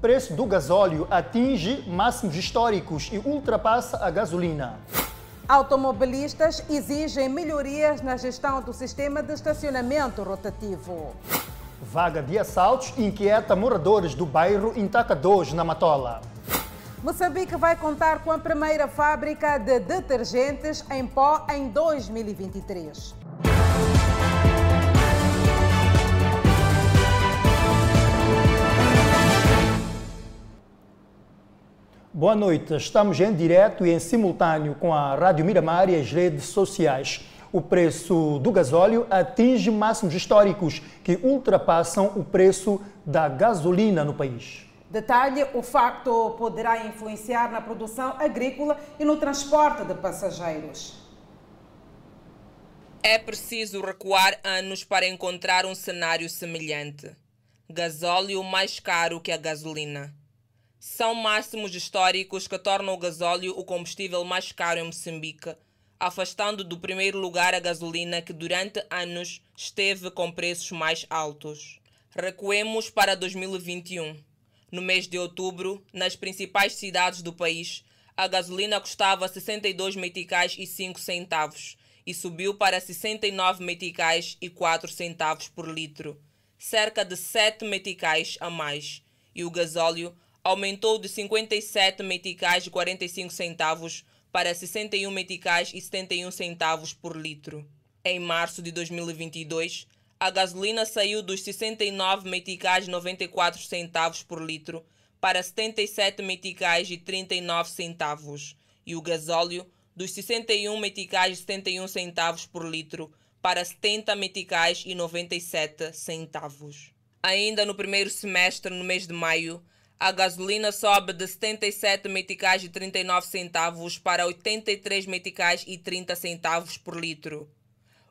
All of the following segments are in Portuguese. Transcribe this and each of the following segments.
preço do gasóleo atinge máximos históricos e ultrapassa a gasolina. Automobilistas exigem melhorias na gestão do sistema de estacionamento rotativo. Vaga de assaltos inquieta moradores do bairro Intaca 2, na Matola. Moçambique vai contar com a primeira fábrica de detergentes em pó em 2023. Boa noite, estamos em direto e em simultâneo com a Rádio Miramar e as redes sociais. O preço do gasóleo atinge máximos históricos que ultrapassam o preço da gasolina no país. Detalhe: o facto poderá influenciar na produção agrícola e no transporte de passageiros. É preciso recuar anos para encontrar um cenário semelhante. Gasóleo mais caro que a gasolina. São máximos históricos que tornam o gasóleo o combustível mais caro em Moçambique, afastando do primeiro lugar a gasolina que durante anos esteve com preços mais altos. Recuemos para 2021. No mês de outubro, nas principais cidades do país, a gasolina custava 62 meticais e 5 centavos e subiu para 69 meticais e 4 centavos por litro, cerca de 7 meticais a mais, e o gasóleo aumentou de 57 meticais e 45 centavos para 61 meticais e 71 centavos por litro. Em março de 2022, a gasolina saiu dos 69 meticais e 94 centavos por litro para 77 meticais e 39 centavos e o gasóleo dos 61 meticais e 71 centavos por litro para 70 meticais e 97 centavos. Ainda no primeiro semestre, no mês de maio, a gasolina sobe de 77 meticais e 39 centavos para 83 meticais e 30 centavos por litro.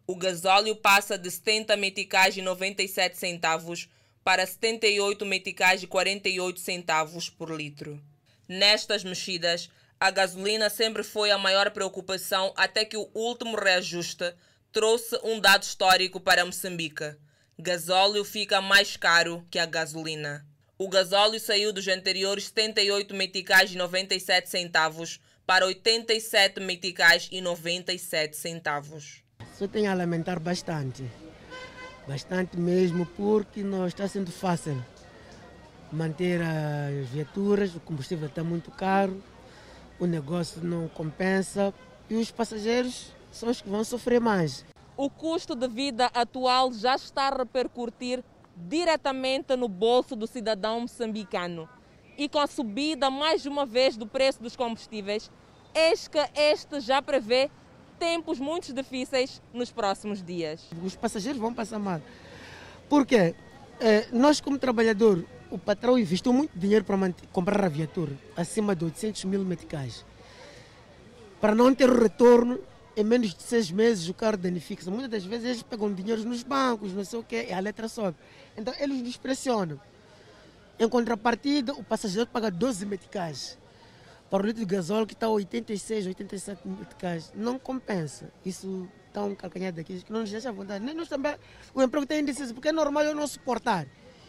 O gasóleo passa de 70 meticais e 97 centavos para 78 meticais e 48 centavos por litro. Nestas mexidas, a gasolina sempre foi a maior preocupação até que o último reajuste trouxe um dado histórico para Moçambique. Gasóleo fica mais caro que a gasolina. O gasóleo saiu dos anteriores 78 meticais e 97 centavos para 87 meticais e 97 centavos. Só tenho a lamentar bastante, bastante mesmo, porque não está sendo fácil manter as viaturas, o combustível está muito caro, o negócio não compensa e os passageiros são os que vão sofrer mais. O custo de vida atual já está a repercutir diretamente no bolso do cidadão moçambicano. E com a subida mais uma vez do preço dos combustíveis, eis que este já prevê tempos muito difíceis nos próximos dias. Os passageiros vão passar mal. Porque eh, nós, como trabalhador, o patrão investiu muito dinheiro para comprar a viatura, acima de 800 mil meticais. Para não ter o retorno, em menos de seis meses o carro danifica-se. Muitas das vezes eles pegam dinheiro nos bancos, não sei o quê, e a letra sobe. Então eles nos pressionam. Em contrapartida, o passageiro paga 12 meticais. Para o litro de gasóleo que está a 86, 87 meticais. Não compensa. Isso está um calcanhar daqui que não nos deixa à vontade. Nem nós também, o emprego tem índices, porque é normal eu não suportar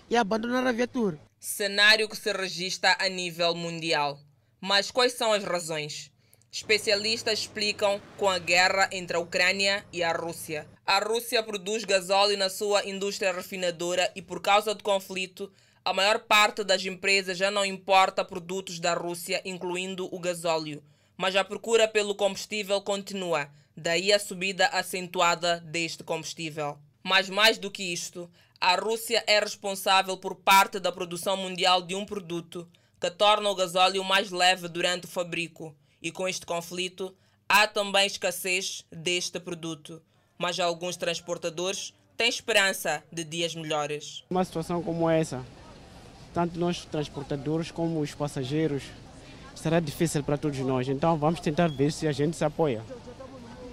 e abandonar a viatura. Cenário que se registra a nível mundial. Mas quais são as razões? Especialistas explicam com a guerra entre a Ucrânia e a Rússia. A Rússia produz gasóleo na sua indústria refinadora e, por causa do conflito, a maior parte das empresas já não importa produtos da Rússia, incluindo o gasóleo. Mas a procura pelo combustível continua, daí a subida acentuada deste combustível. Mas mais do que isto, a Rússia é responsável por parte da produção mundial de um produto que torna o gasóleo mais leve durante o fabrico e com este conflito há também escassez deste produto, mas alguns transportadores têm esperança de dias melhores. Uma situação como essa, tanto nós transportadores como os passageiros, será difícil para todos nós. Então vamos tentar ver se a gente se apoia.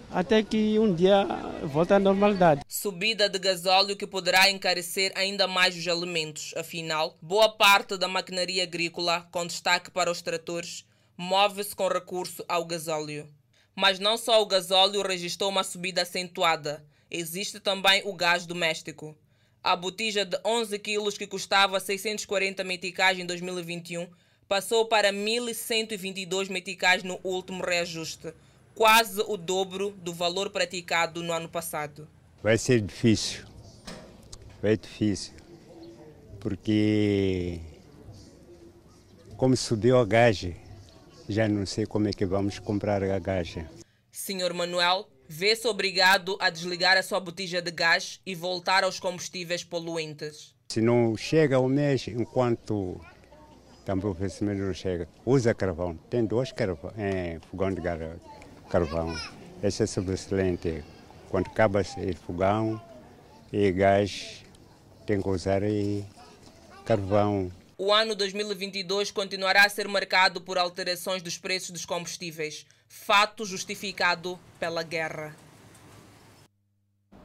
Até que um dia volta à normalidade. Subida de gasóleo que poderá encarecer ainda mais os alimentos. Afinal, boa parte da maquinaria agrícola, com destaque para os tratores, move-se com recurso ao gasóleo. Mas não só o gasóleo registrou uma subida acentuada, existe também o gás doméstico. A botija de 11 quilos que custava 640 meticais em 2021 passou para 1.122 meticais no último reajuste, quase o dobro do valor praticado no ano passado. Vai ser difícil, vai difícil, porque como subiu a gaja, já não sei como é que vamos comprar a gaja. Senhor Manuel vê-se obrigado a desligar a sua botija de gás e voltar aos combustíveis poluentes. Se não chega o mês, enquanto também o oferecimento não chega, usa carvão. Tem dois carvão, é, fogão de carvão. Esse é excelente. Quando acaba o fogão e gás, tem que usar carvão. O ano 2022 continuará a ser marcado por alterações dos preços dos combustíveis, fato justificado pela guerra.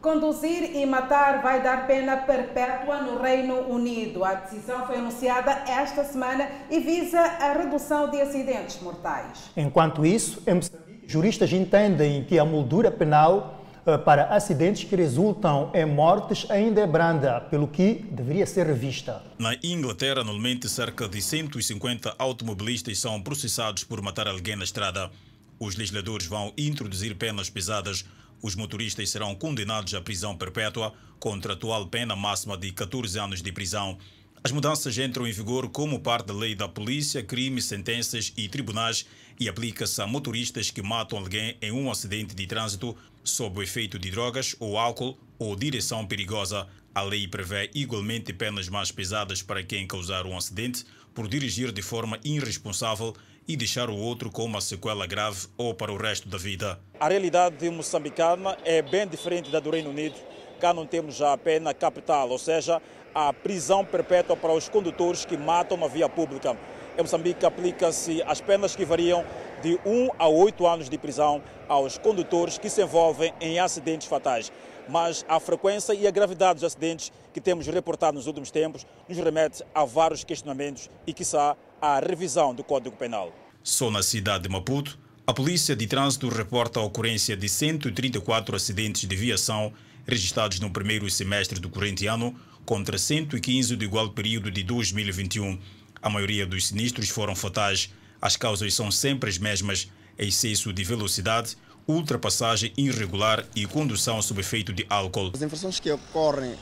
Conduzir e matar vai dar pena perpétua no Reino Unido. A decisão foi anunciada esta semana e visa a redução de acidentes mortais. Enquanto isso, em Moçambique, juristas entendem que a moldura penal para acidentes que resultam em mortes ainda é branda, pelo que deveria ser revista. Na Inglaterra, anualmente, cerca de 150 automobilistas são processados por matar alguém na estrada. Os legisladores vão introduzir penas pesadas. Os motoristas serão condenados à prisão perpétua, contra a atual pena máxima de 14 anos de prisão. As mudanças entram em vigor como parte da lei da polícia, crimes, sentenças e tribunais e aplica-se a motoristas que matam alguém em um acidente de trânsito sob o efeito de drogas ou álcool ou direção perigosa. A lei prevê igualmente penas mais pesadas para quem causar um acidente por dirigir de forma irresponsável e deixar o outro com uma sequela grave ou para o resto da vida. A realidade moçambicana é bem diferente da do Reino Unido. Cá não temos a pena capital, ou seja, a prisão perpétua para os condutores que matam na via pública. Em Moçambique aplica-se as penas que variam de 1 a 8 anos de prisão aos condutores que se envolvem em acidentes fatais. Mas a frequência e a gravidade dos acidentes que temos reportado nos últimos tempos nos remete a vários questionamentos e, quiçá, à revisão do Código Penal. Só na cidade de Maputo, a Polícia de Trânsito reporta a ocorrência de 134 acidentes de viação registrados no primeiro semestre do corrente ano, contra 115 do igual período de 2021. A maioria dos sinistros foram fatais. As causas são sempre as mesmas: excesso de velocidade, ultrapassagem irregular e condução sob efeito de álcool. As infrações que ocorrem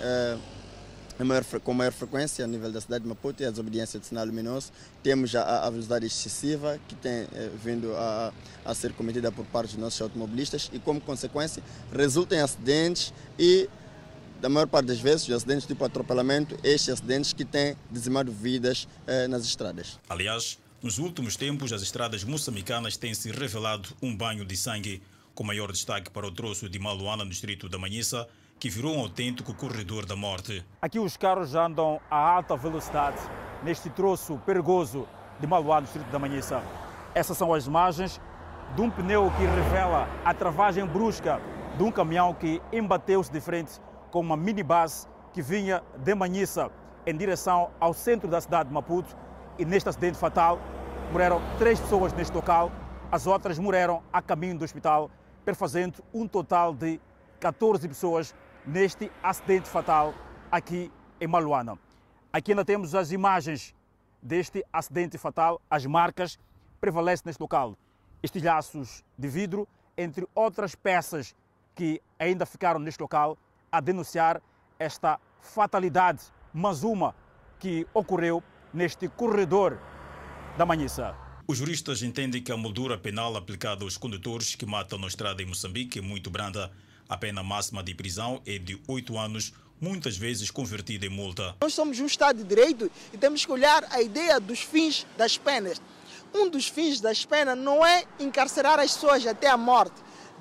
maior, com maior frequência a nível da cidade de Maputo é a desobediência de sinal luminoso. Temos a, a velocidade excessiva que tem eh, vindo a, a ser cometida por parte dos nossos automobilistas e, como consequência, resulta em acidentes e da maior parte das vezes, os acidentes tipo atropelamento, estes acidentes que têm dizimado vidas eh, nas estradas. Aliás, nos últimos tempos, as estradas moçambicanas têm se revelado um banho de sangue, com maior destaque para o troço de Maluana, no distrito da Manhissa, que virou um autêntico corredor da morte. Aqui os carros andam a alta velocidade neste troço perigoso de Maluana, no distrito da Manhissa. Essas são as imagens de um pneu que revela a travagem brusca de um caminhão que embateu-se de frente com uma minibus que vinha de Manhissa em direção ao centro da cidade de Maputo e neste acidente fatal morreram três pessoas neste local, as outras morreram a caminho do hospital, perfazendo um total de 14 pessoas neste acidente fatal aqui em Maluana. Aqui ainda temos as imagens deste acidente fatal, as marcas prevalecem neste local. Estilhaços de vidro, entre outras peças que ainda ficaram neste local, a denunciar esta fatalidade, mas uma que ocorreu neste corredor da Manhissa. Os juristas entendem que a moldura penal aplicada aos condutores que matam na estrada em Moçambique é muito branda. A pena máxima de prisão é de oito anos, muitas vezes convertida em multa. Nós somos um Estado de Direito e temos que olhar a ideia dos fins das penas. Um dos fins das penas não é encarcerar as pessoas até a morte,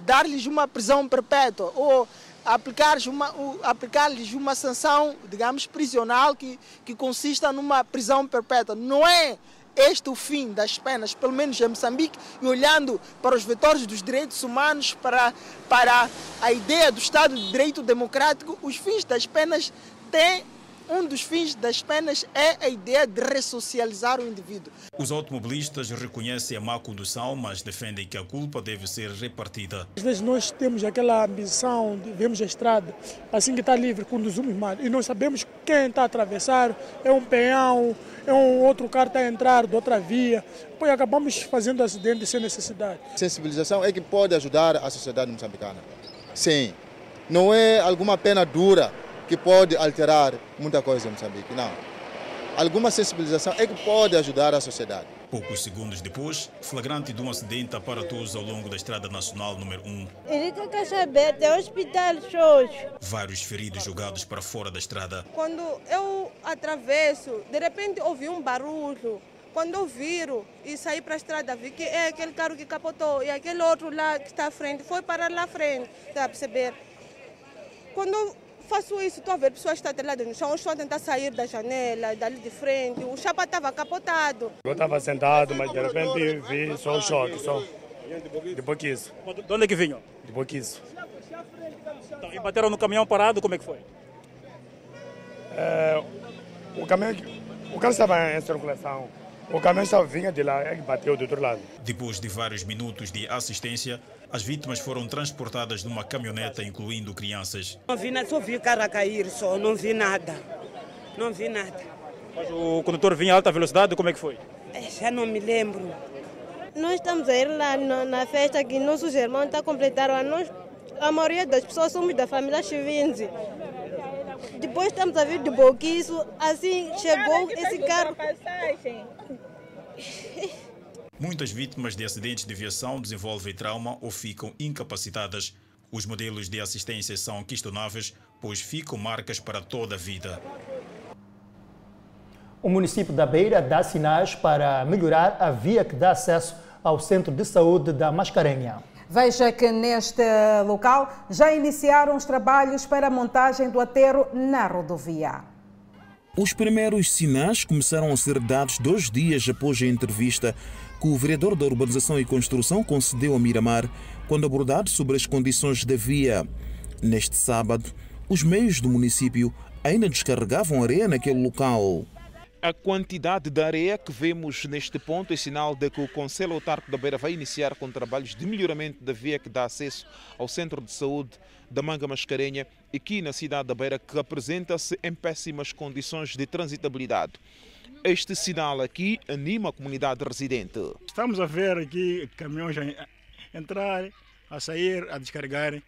dar-lhes uma prisão perpétua ou aplicar-lhes uma, aplicar uma sanção, digamos, prisional que, que consista numa prisão perpétua. Não é este o fim das penas, pelo menos em Moçambique, e olhando para os vetores dos direitos humanos, para, para a ideia do Estado de Direito Democrático, os fins das penas têm um dos fins das penas é a ideia de ressocializar o indivíduo. Os automobilistas reconhecem a má condução, mas defendem que a culpa deve ser repartida. Às vezes nós temos aquela ambição de vermos a estrada, assim que está livre, conduzimos mal. E nós sabemos quem está a atravessar é um peão, é um outro carro está a entrar de outra via. Depois acabamos fazendo acidente sem necessidade. Sensibilização é que pode ajudar a sociedade moçambicana. Sim, não é alguma pena dura que pode alterar muita coisa em Moçambique, não. Alguma sensibilização é que pode ajudar a sociedade. Poucos segundos depois, flagrante de um acidente aparatoso ao longo da Estrada Nacional número 1. Ele quer saber, tem hospital shows. Vários feridos jogados para fora da estrada. Quando eu atravesso, de repente ouvi um barulho. Quando eu viro e saí para a estrada, vi que é aquele carro que capotou e aquele outro lá que está à frente foi parar lá à frente, está a perceber? Quando faço isso, estou a ver pessoas estatelhadas no chão, estão a tentar sair da janela, dali de frente, o chapa estava capotado. Eu estava sentado, mas de repente vi só o choque, só. De Boquiço. De onde é que vinham? De Boquiço. Então, e bateram no caminhão parado, como é que foi? É, o caminhão, o carro estava em circulação. O caminhão estava vinha de lá e bateu do outro lado. Depois de vários minutos de assistência, as vítimas foram transportadas numa caminhoneta, incluindo crianças. Não vi nada, só vi o carro a cair, só não vi nada. Não vi nada. Mas o condutor vinha a alta velocidade, como é que foi? Já não me lembro. Nós estamos a ir lá na, na festa que nossos irmãos estão a completar o nós, A maioria das pessoas somos da família Chivinzi. Depois estamos a vir de Boquiço, assim chegou esse carro. Muitas vítimas de acidentes de aviação desenvolvem trauma ou ficam incapacitadas. Os modelos de assistência são questionáveis, pois ficam marcas para toda a vida. O município da Beira dá sinais para melhorar a via que dá acesso ao Centro de Saúde da Mascarenha. Veja que neste local já iniciaram os trabalhos para a montagem do aterro na rodovia. Os primeiros sinais começaram a ser dados dois dias após a entrevista que o vereador da Urbanização e Construção concedeu a Miramar quando abordado sobre as condições da via. Neste sábado, os meios do município ainda descarregavam areia naquele local. A quantidade de areia que vemos neste ponto é sinal de que o Conselho Autárquico da Beira vai iniciar com trabalhos de melhoramento da via que dá acesso ao Centro de Saúde da Manga Mascarenha, aqui na cidade da Beira, que apresenta-se em péssimas condições de transitabilidade. Este sinal aqui anima a comunidade residente. Estamos a ver aqui caminhões a entrar, a sair, a descarregar,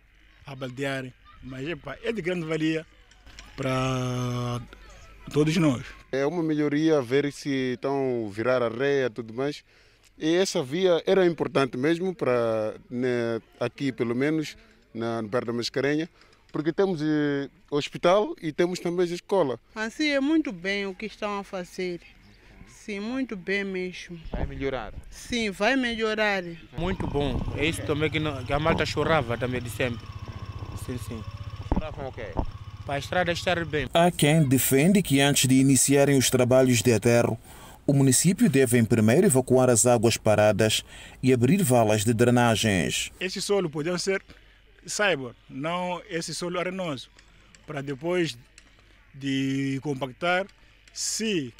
a baldear, mas epa, é de grande valia para todos nós. É uma melhoria ver se estão virar areia e tudo mais. E essa via era importante mesmo para né, aqui, pelo menos, na perto da Mascarenha, porque temos eh, hospital e temos também a escola. Assim é muito bem o que estão a fazer. Sim, muito bem mesmo. Vai melhorar? Sim, vai melhorar. Muito bom. É isso também que, não, que a malta chorava também de sempre. Sim, sim. Choravam o quê? Para a estrada estar bem. Há quem defende que antes de iniciarem os trabalhos de aterro, o município deve primeiro evacuar as águas paradas e abrir valas de drenagens. Esse solo pode ser saiba, não esse solo arenoso, para depois de compactar, se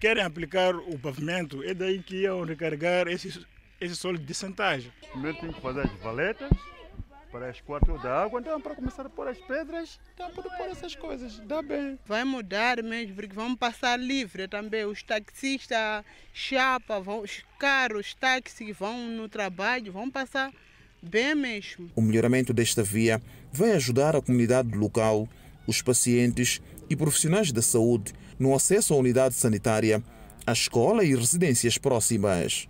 querem aplicar o pavimento, é daí que iam recarregar esse, esse solo de centagem. Primeiro tem que fazer as valetas para as quatro da água, então para começar a pôr as pedras, então para pôr essas coisas, dá bem. Vai mudar mesmo, porque vamos passar livre também. Os taxistas, chapa, vão, os carros, táxis vão no trabalho, vão passar bem mesmo. O melhoramento desta via vai ajudar a comunidade local, os pacientes e profissionais da saúde no acesso à unidade sanitária, à escola e residências próximas.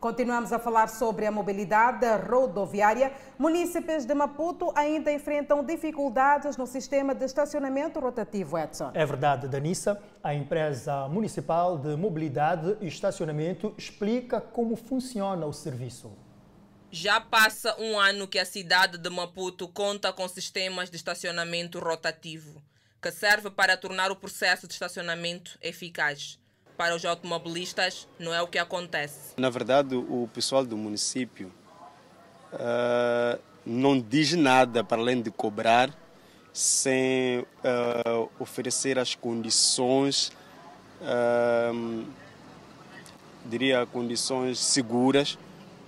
Continuamos a falar sobre a mobilidade rodoviária. Munícipes de Maputo ainda enfrentam dificuldades no sistema de estacionamento rotativo, Edson. É verdade, Danissa. A empresa municipal de mobilidade e estacionamento explica como funciona o serviço. Já passa um ano que a cidade de Maputo conta com sistemas de estacionamento rotativo, que serve para tornar o processo de estacionamento eficaz. Para os automobilistas, não é o que acontece. Na verdade, o pessoal do município uh, não diz nada para além de cobrar sem uh, oferecer as condições, uh, diria, condições seguras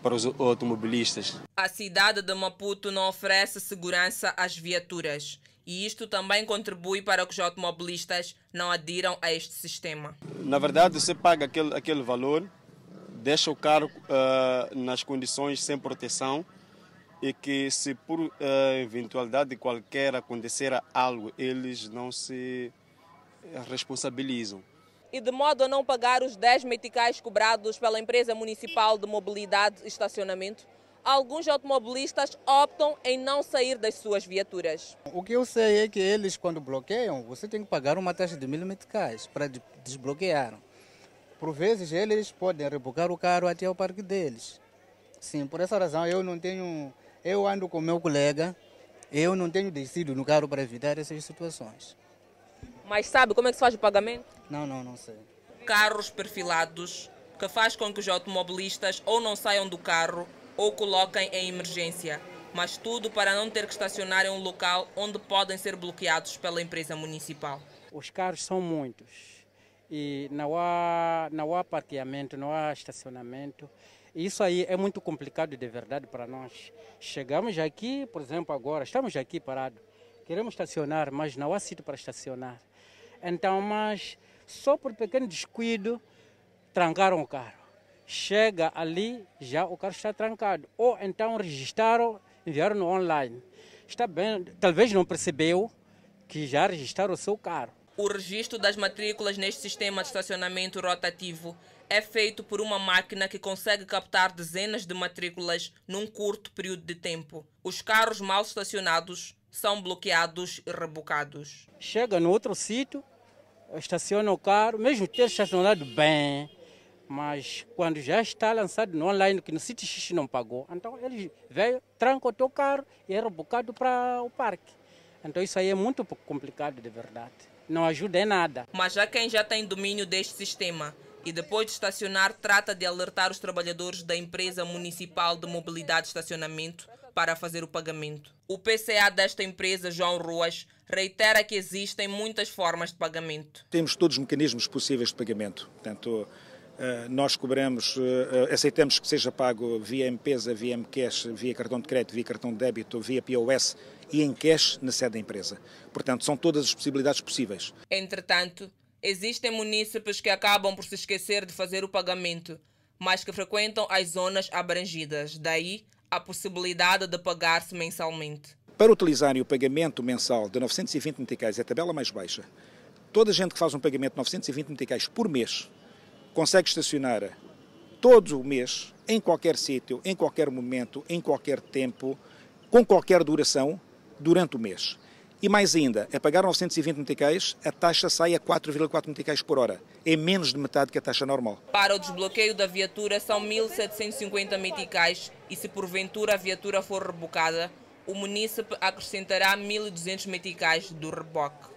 para os automobilistas. A cidade de Maputo não oferece segurança às viaturas e isto também contribui para que os automobilistas não adiram a este sistema. Na verdade, você paga aquele, aquele valor, deixa o carro uh, nas condições sem proteção e que se por uh, eventualidade de qualquer acontecer algo, eles não se responsabilizam. E de modo a não pagar os 10 meticais cobrados pela empresa municipal de mobilidade e estacionamento, alguns automobilistas optam em não sair das suas viaturas. O que eu sei é que eles, quando bloqueiam, você tem que pagar uma taxa de mil meticais para desbloquear. Por vezes, eles podem rebocar o carro até o parque deles. Sim, por essa razão eu não tenho eu ando com meu colega, eu não tenho descido no carro para evitar essas situações. Mas sabe como é que se faz o pagamento? Não, não, não sei. Carros perfilados, que faz com que os automobilistas ou não saiam do carro ou coloquem em emergência, mas tudo para não ter que estacionar em um local onde podem ser bloqueados pela empresa municipal. Os carros são muitos e não há, não há parqueamento, não há estacionamento. Isso aí é muito complicado de verdade para nós. Chegamos aqui, por exemplo, agora, estamos aqui parados. Queremos estacionar, mas não há sítio para estacionar. Então, mas só por pequeno descuido, trancaram o carro. Chega ali, já o carro está trancado. Ou então registraram, enviaram no online. Está bem, talvez não percebeu que já registraram o seu carro. O registro das matrículas neste sistema de estacionamento rotativo é feito por uma máquina que consegue captar dezenas de matrículas num curto período de tempo. Os carros mal estacionados são bloqueados e rebocados. Chega no outro sítio, estaciona o carro, mesmo ter estacionado bem, mas quando já está lançado no online, que no sítio X não pagou, então ele veio, tranca o teu carro e é rebocado para o parque. Então isso aí é muito complicado de verdade. Não ajuda em nada. Mas já quem já tem domínio deste sistema e depois de estacionar trata de alertar os trabalhadores da empresa municipal de mobilidade e estacionamento para fazer o pagamento. O PCA desta empresa, João Ruas, reitera que existem muitas formas de pagamento. Temos todos os mecanismos possíveis de pagamento. Portanto, eh, nós cobramos, eh, aceitamos que seja pago via M-Pesa, via M-Cash, via cartão de crédito, via cartão de débito, via POS e em cash na sede da empresa. Portanto, são todas as possibilidades possíveis. Entretanto, Existem munícipes que acabam por se esquecer de fazer o pagamento, mas que frequentam as zonas abrangidas. Daí a possibilidade de pagar-se mensalmente. Para utilizarem o pagamento mensal de 920 meticais, é a tabela mais baixa. Toda a gente que faz um pagamento de 920 meticais por mês consegue estacionar todo o mês, em qualquer sítio, em qualquer momento, em qualquer tempo, com qualquer duração, durante o mês. E mais ainda, a pagar 920 meticais, a taxa sai a 4,4 meticais por hora. É menos de metade que a taxa normal. Para o desbloqueio da viatura são 1.750 meticais e se porventura a viatura for rebocada, o munícipe acrescentará 1.200 meticais do reboque.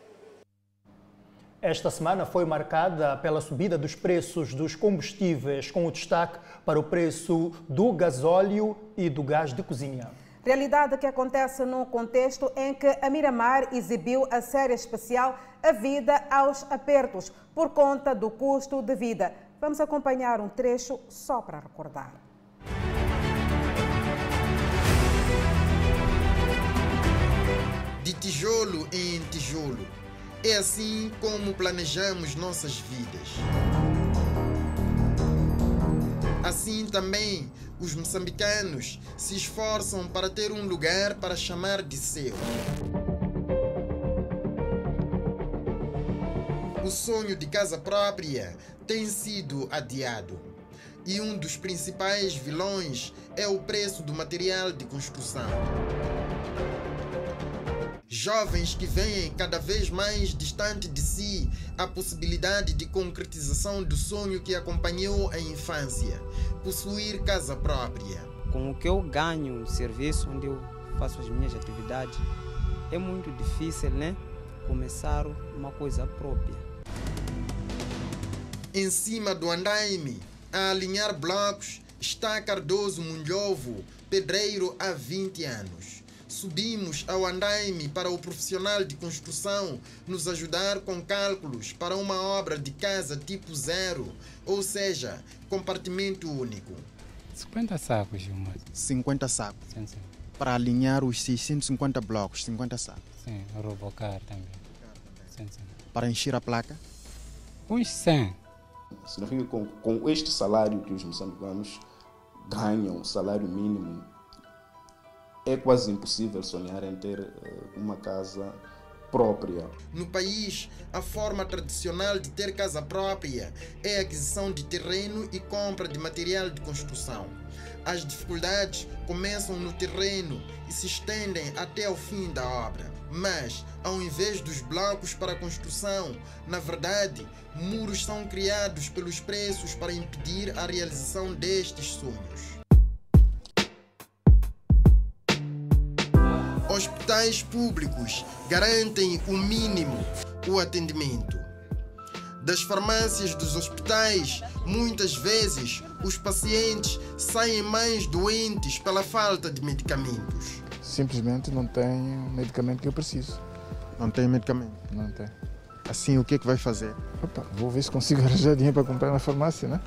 Esta semana foi marcada pela subida dos preços dos combustíveis, com o destaque para o preço do gasóleo e do gás de cozinha. Realidade que acontece num contexto em que a Miramar exibiu a série especial A Vida aos Apertos, por conta do custo de vida. Vamos acompanhar um trecho só para recordar. De tijolo em tijolo. É assim como planejamos nossas vidas. Assim também os moçambicanos se esforçam para ter um lugar para chamar de seu. O sonho de casa própria tem sido adiado. E um dos principais vilões é o preço do material de construção. Jovens que veem cada vez mais distante de si a possibilidade de concretização do sonho que acompanhou a infância, possuir casa própria. Com o que eu ganho no serviço onde eu faço as minhas atividades, é muito difícil, né? Começar uma coisa própria. Em cima do andaime, a alinhar blocos, está Cardoso Munhovo, pedreiro há 20 anos subimos ao andaime para o profissional de construção nos ajudar com cálculos para uma obra de casa tipo zero, ou seja, compartimento único. 50 sacos, Gilmar. 50 sacos. Sim, sim. Para alinhar os 650 blocos, 50 sacos. Sim, robocar também. Sim, sim. Para encher a placa? Uns 100. Significa que com, com este salário que os moçambicanos ganham, salário mínimo, é quase impossível sonhar em ter uh, uma casa própria. No país, a forma tradicional de ter casa própria é a aquisição de terreno e compra de material de construção. As dificuldades começam no terreno e se estendem até o fim da obra. Mas, ao invés dos blocos para construção, na verdade, muros são criados pelos preços para impedir a realização destes sonhos. Hospitais públicos garantem o mínimo, o atendimento. Das farmácias dos hospitais, muitas vezes os pacientes saem mais doentes pela falta de medicamentos. Simplesmente não tem o medicamento que eu preciso. Não tem medicamento? Não tem. Assim, o que é que vai fazer? Opa, vou ver se consigo arranjar dinheiro para comprar na farmácia, né?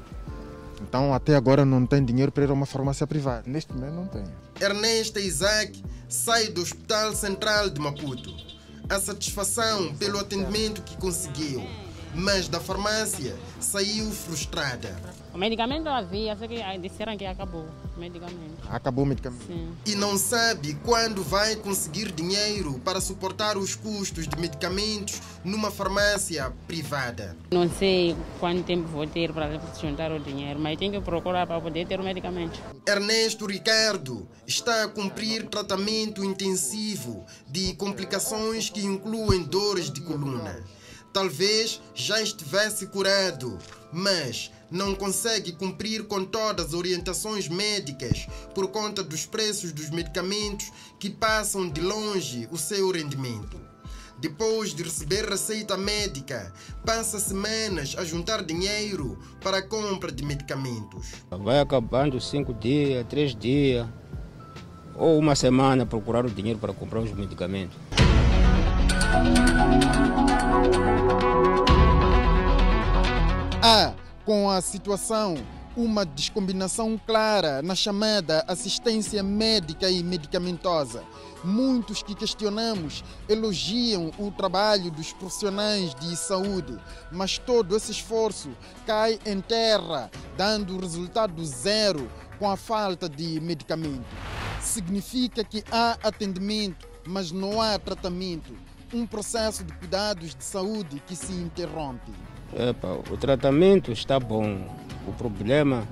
Então, até agora não tem dinheiro para ir a uma farmácia privada? Neste momento não tenho. Ernesta Isaac sai do Hospital Central de Maputo. A satisfação pelo atendimento que conseguiu, mas da farmácia saiu frustrada. O medicamento havia, só que disseram que acabou o medicamento. Acabou o medicamento? Sim. E não sabe quando vai conseguir dinheiro para suportar os custos de medicamentos numa farmácia privada. Não sei quanto tempo vou ter para juntar o dinheiro, mas tenho que procurar para poder ter o medicamento. Ernesto Ricardo está a cumprir tratamento intensivo de complicações que incluem dores de coluna. Talvez já estivesse curado, mas não consegue cumprir com todas as orientações médicas por conta dos preços dos medicamentos que passam de longe o seu rendimento. Depois de receber receita médica, passa semanas a juntar dinheiro para a compra de medicamentos. Vai acabando cinco dias, três dias, ou uma semana procurar o dinheiro para comprar os medicamentos. Há, com a situação, uma descombinação clara na chamada assistência médica e medicamentosa. Muitos que questionamos elogiam o trabalho dos profissionais de saúde, mas todo esse esforço cai em terra, dando resultado zero com a falta de medicamento. Significa que há atendimento, mas não há tratamento. Um processo de cuidados de saúde que se interrompe. Epa, o tratamento está bom. O problema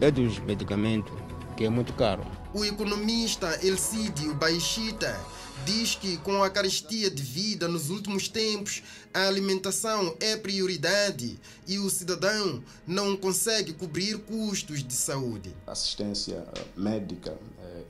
é dos medicamentos, que é muito caro. O economista Elcídio Baixita diz que com a carestia de vida nos últimos tempos, a alimentação é prioridade e o cidadão não consegue cobrir custos de saúde. Assistência médica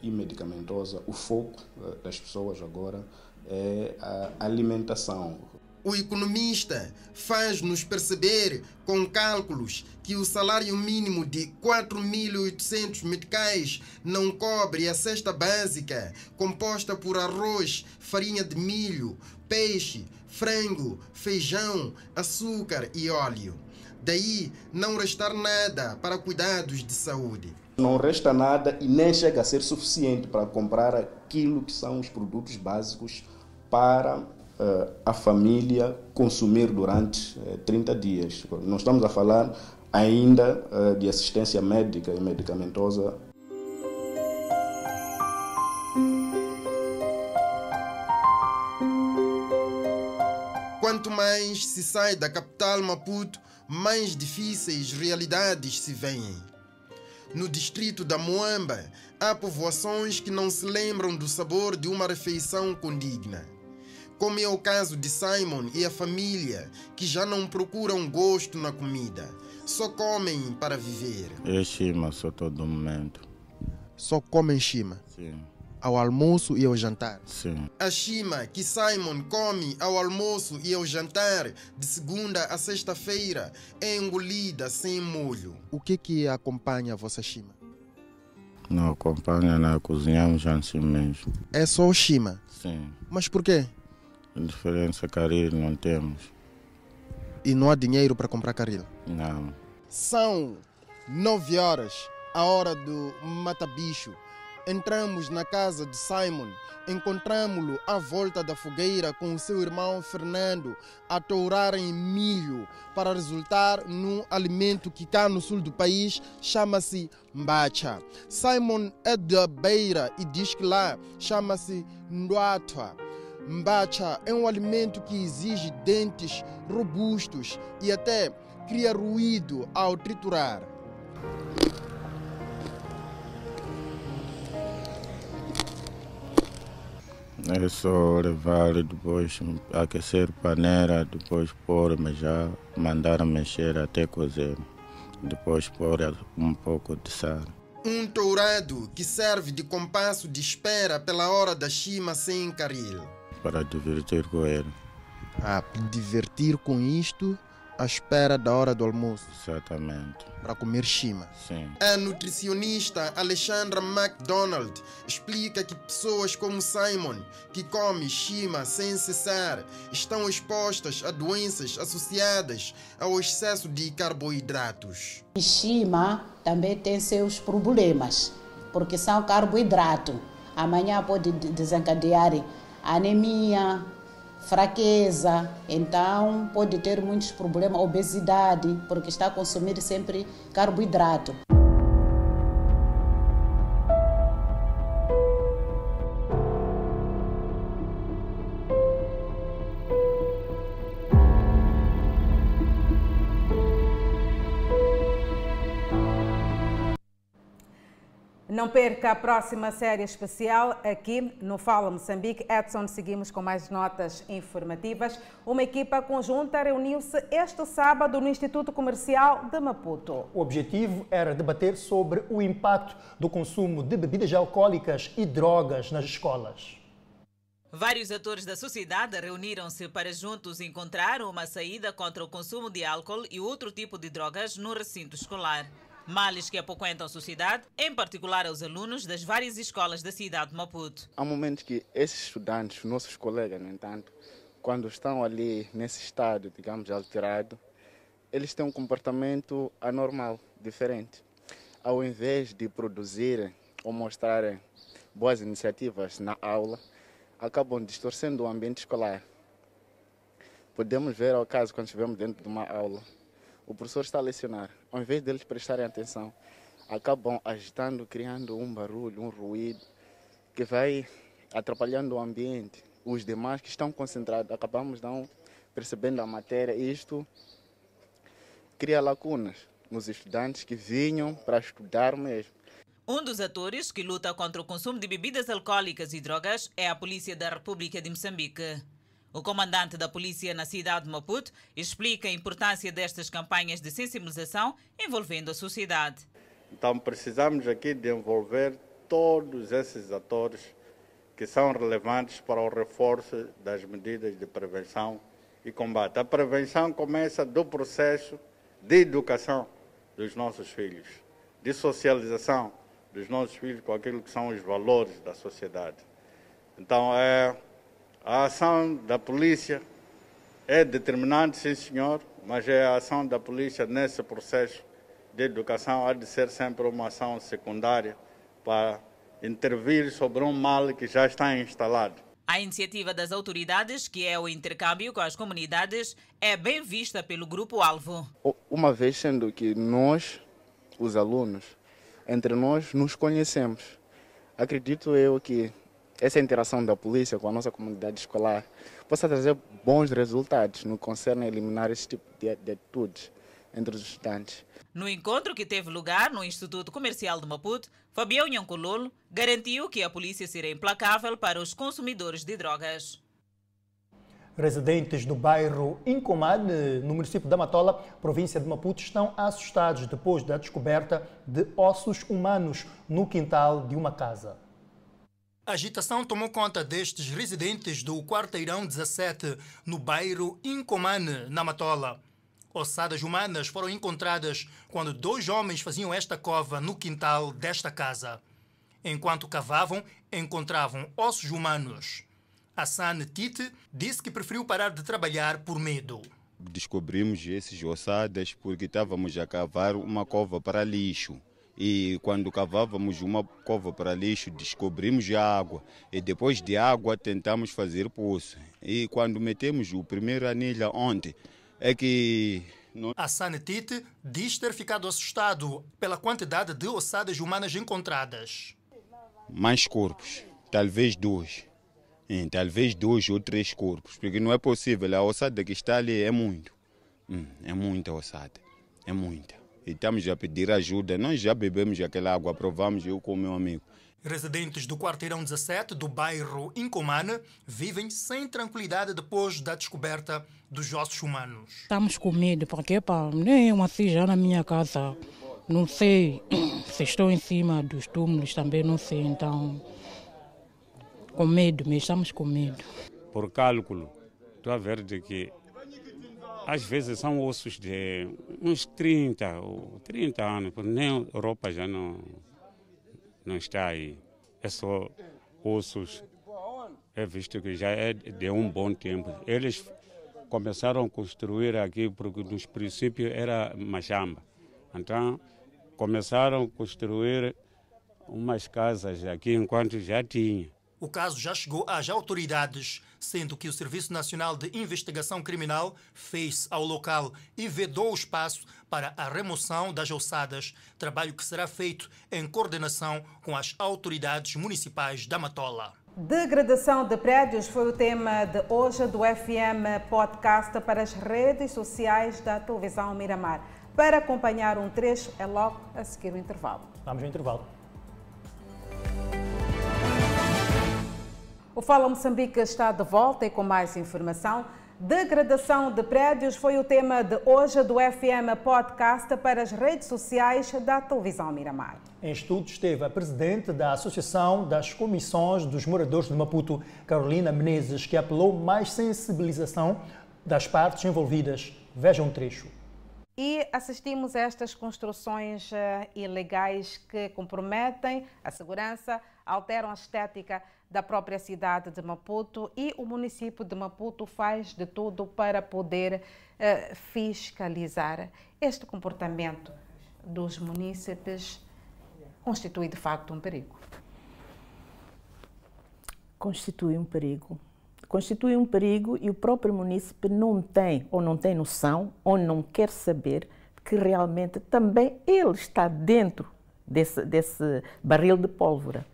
e medicamentosa, o foco das pessoas agora é a alimentação. O economista faz-nos perceber, com cálculos, que o salário mínimo de 4.800 meticais não cobre a cesta básica, composta por arroz, farinha de milho, peixe, frango, feijão, açúcar e óleo. Daí não restar nada para cuidados de saúde. Não resta nada e nem chega a ser suficiente para comprar aquilo que são os produtos básicos para a família consumir durante 30 dias. Não estamos a falar ainda de assistência médica e medicamentosa. Quanto mais se sai da capital Maputo, mais difíceis realidades se veem. No distrito da Moamba, há povoações que não se lembram do sabor de uma refeição condigna como é o caso de Simon e a família, que já não procuram gosto na comida, só comem para viver. É chima só todo momento. Só comem chima? Sim. Ao almoço e ao jantar? Sim. A chima que Simon come ao almoço e ao jantar, de segunda a sexta-feira, é engolida sem molho. O que que acompanha a vossa chima? Não acompanha, não cozinhamos assim mesmo. É só o Shima? Sim. Mas por quê? Diferença caril não temos. E não há dinheiro para comprar caril? Não. São nove horas, a hora do mata-bicho. Entramos na casa de Simon, encontramos-lo à volta da fogueira com o seu irmão Fernando a tourarem milho para resultar num alimento que cá no sul do país chama-se mbacha. Simon é da beira e diz que lá chama-se nduatwa. Mbacha é um alimento que exige dentes robustos e até cria ruído ao triturar. É só levar depois aquecer panela, depois pôr, mas já mandar mexer até cozer. Depois pôr um pouco de sal. Um tourado que serve de compasso de espera pela hora da chima sem caril. Para divertir com ele. Ah, divertir com isto à espera da hora do almoço. Exatamente. Para comer chima. Sim. A nutricionista Alexandra MacDonald explica que pessoas como Simon, que come chima sem cessar, estão expostas a doenças associadas ao excesso de carboidratos. Chima também tem seus problemas, porque são carboidratos. Amanhã pode desencadear anemia, fraqueza, então pode ter muitos problemas, obesidade, porque está a consumir sempre carboidrato. Não perca a próxima série especial aqui no Fala Moçambique. Edson, seguimos com mais notas informativas. Uma equipa conjunta reuniu-se este sábado no Instituto Comercial de Maputo. O objetivo era debater sobre o impacto do consumo de bebidas alcoólicas e drogas nas escolas. Vários atores da sociedade reuniram-se para juntos encontrar uma saída contra o consumo de álcool e outro tipo de drogas no recinto escolar. Males que apoquentam a sociedade, em particular aos alunos das várias escolas da cidade de Maputo. Há momentos que esses estudantes, nossos colegas, no entanto, quando estão ali nesse estado, digamos, alterado, eles têm um comportamento anormal, diferente. Ao invés de produzirem ou mostrarem boas iniciativas na aula, acabam distorcendo o ambiente escolar. Podemos ver ao caso quando estivemos dentro de uma aula o professor está a lecionar, ao invés deles prestarem atenção, acabam agitando, criando um barulho, um ruído, que vai atrapalhando o ambiente. Os demais que estão concentrados, acabamos não percebendo a matéria, e isto cria lacunas nos estudantes que vinham para estudar mesmo. Um dos atores que luta contra o consumo de bebidas alcoólicas e drogas é a Polícia da República de Moçambique. O comandante da polícia na cidade de Maputo explica a importância destas campanhas de sensibilização envolvendo a sociedade. Então precisamos aqui de envolver todos esses atores que são relevantes para o reforço das medidas de prevenção e combate. A prevenção começa do processo de educação dos nossos filhos, de socialização dos nossos filhos com aquilo que são os valores da sociedade. Então é a ação da polícia é determinante, sim senhor, mas é a ação da polícia nesse processo de educação há de ser sempre uma ação secundária para intervir sobre um mal que já está instalado. A iniciativa das autoridades, que é o intercâmbio com as comunidades, é bem vista pelo grupo-alvo. Uma vez sendo que nós, os alunos, entre nós nos conhecemos, acredito eu que essa interação da polícia com a nossa comunidade escolar possa trazer bons resultados no que concerne a eliminar esse tipo de, de atitudes entre os estudantes. No encontro que teve lugar no Instituto Comercial de Maputo, Fabião Nhancololo garantiu que a polícia será implacável para os consumidores de drogas. Residentes do bairro Incomane, no município da Matola, província de Maputo, estão assustados depois da descoberta de ossos humanos no quintal de uma casa. A agitação tomou conta destes residentes do Quarteirão 17, no bairro Incomane, na Matola. Ossadas humanas foram encontradas quando dois homens faziam esta cova no quintal desta casa. Enquanto cavavam, encontravam ossos humanos. Hassan Tite disse que preferiu parar de trabalhar por medo. Descobrimos esses ossadas porque estávamos a cavar uma cova para lixo. E quando cavávamos uma cova para lixo, descobrimos a água. E depois de água, tentamos fazer poço. E quando metemos o primeiro anilha ontem, é que Hassan Tite diz ter ficado assustado pela quantidade de ossadas humanas encontradas. Mais corpos, talvez dois. Hum, talvez dois ou três corpos, porque não é possível. A ossada que está ali é muito. Hum, é muita ossada, é muita. E estamos a pedir ajuda. Nós já bebemos aquela água, provamos eu com o meu amigo. Residentes do quarteirão 17 do bairro Incomana vivem sem tranquilidade depois da descoberta dos ossos humanos. Estamos com medo, porque pá, nem eu assim já na minha casa. Não sei se estou em cima dos túmulos também, não sei. Então, com medo, mas estamos com medo. Por cálculo, estou a ver de que às vezes são ossos de uns 30 ou 30 anos, porque nem a Europa já não, não está aí. É só ossos. É visto que já é de um bom tempo. Eles começaram a construir aqui porque nos princípios era machamba. Então começaram a construir umas casas aqui enquanto já tinha. O caso já chegou às autoridades, sendo que o Serviço Nacional de Investigação Criminal fez ao local e vedou o espaço para a remoção das ossadas, trabalho que será feito em coordenação com as autoridades municipais da Matola. Degradação de prédios foi o tema de hoje do FM Podcast para as redes sociais da televisão Miramar. Para acompanhar um trecho, é logo a seguir o intervalo. Vamos ao intervalo. O Fala Moçambique está de volta e com mais informação. Degradação de prédios foi o tema de hoje do FM Podcast para as redes sociais da televisão Miramar. Em estudo esteve a presidente da Associação das Comissões dos Moradores de Maputo, Carolina Menezes, que apelou mais sensibilização das partes envolvidas. Vejam um trecho. E assistimos a estas construções uh, ilegais que comprometem a segurança, alteram a estética da própria cidade de Maputo e o município de Maputo faz de tudo para poder uh, fiscalizar este comportamento dos munícipes constitui de facto um perigo. Constitui um perigo. Constitui um perigo e o próprio munícipe não tem, ou não tem noção, ou não quer saber que realmente também ele está dentro desse, desse barril de pólvora.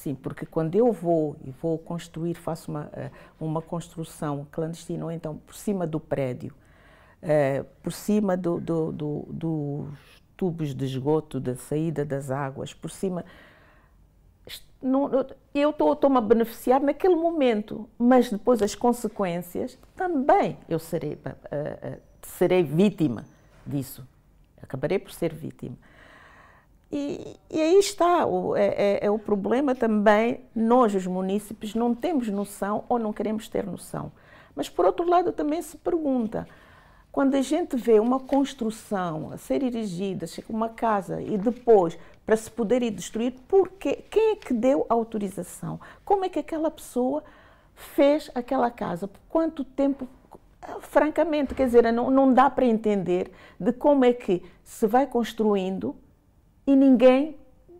Sim, porque quando eu vou e vou construir, faço uma, eh, uma construção clandestina, ou então por cima do prédio, eh, por cima do, do, do, dos tubos de esgoto, da saída das águas, por cima. Eu estou-me a beneficiar naquele momento, mas depois as consequências também eu serei, uh, serei vítima disso. Acabarei por ser vítima. E, e aí está, o, é, é, é, o problema também, nós os munícipes não temos noção ou não queremos ter noção. Mas por outro lado também se pergunta, quando a gente vê uma construção a ser erigida, uma casa e depois para se poder ir destruir, porque quem é que deu a autorização? Como é que aquela pessoa fez aquela casa? Por quanto tempo? Francamente, quer dizer, não, não dá para entender de como é que se vai construindo e ninguém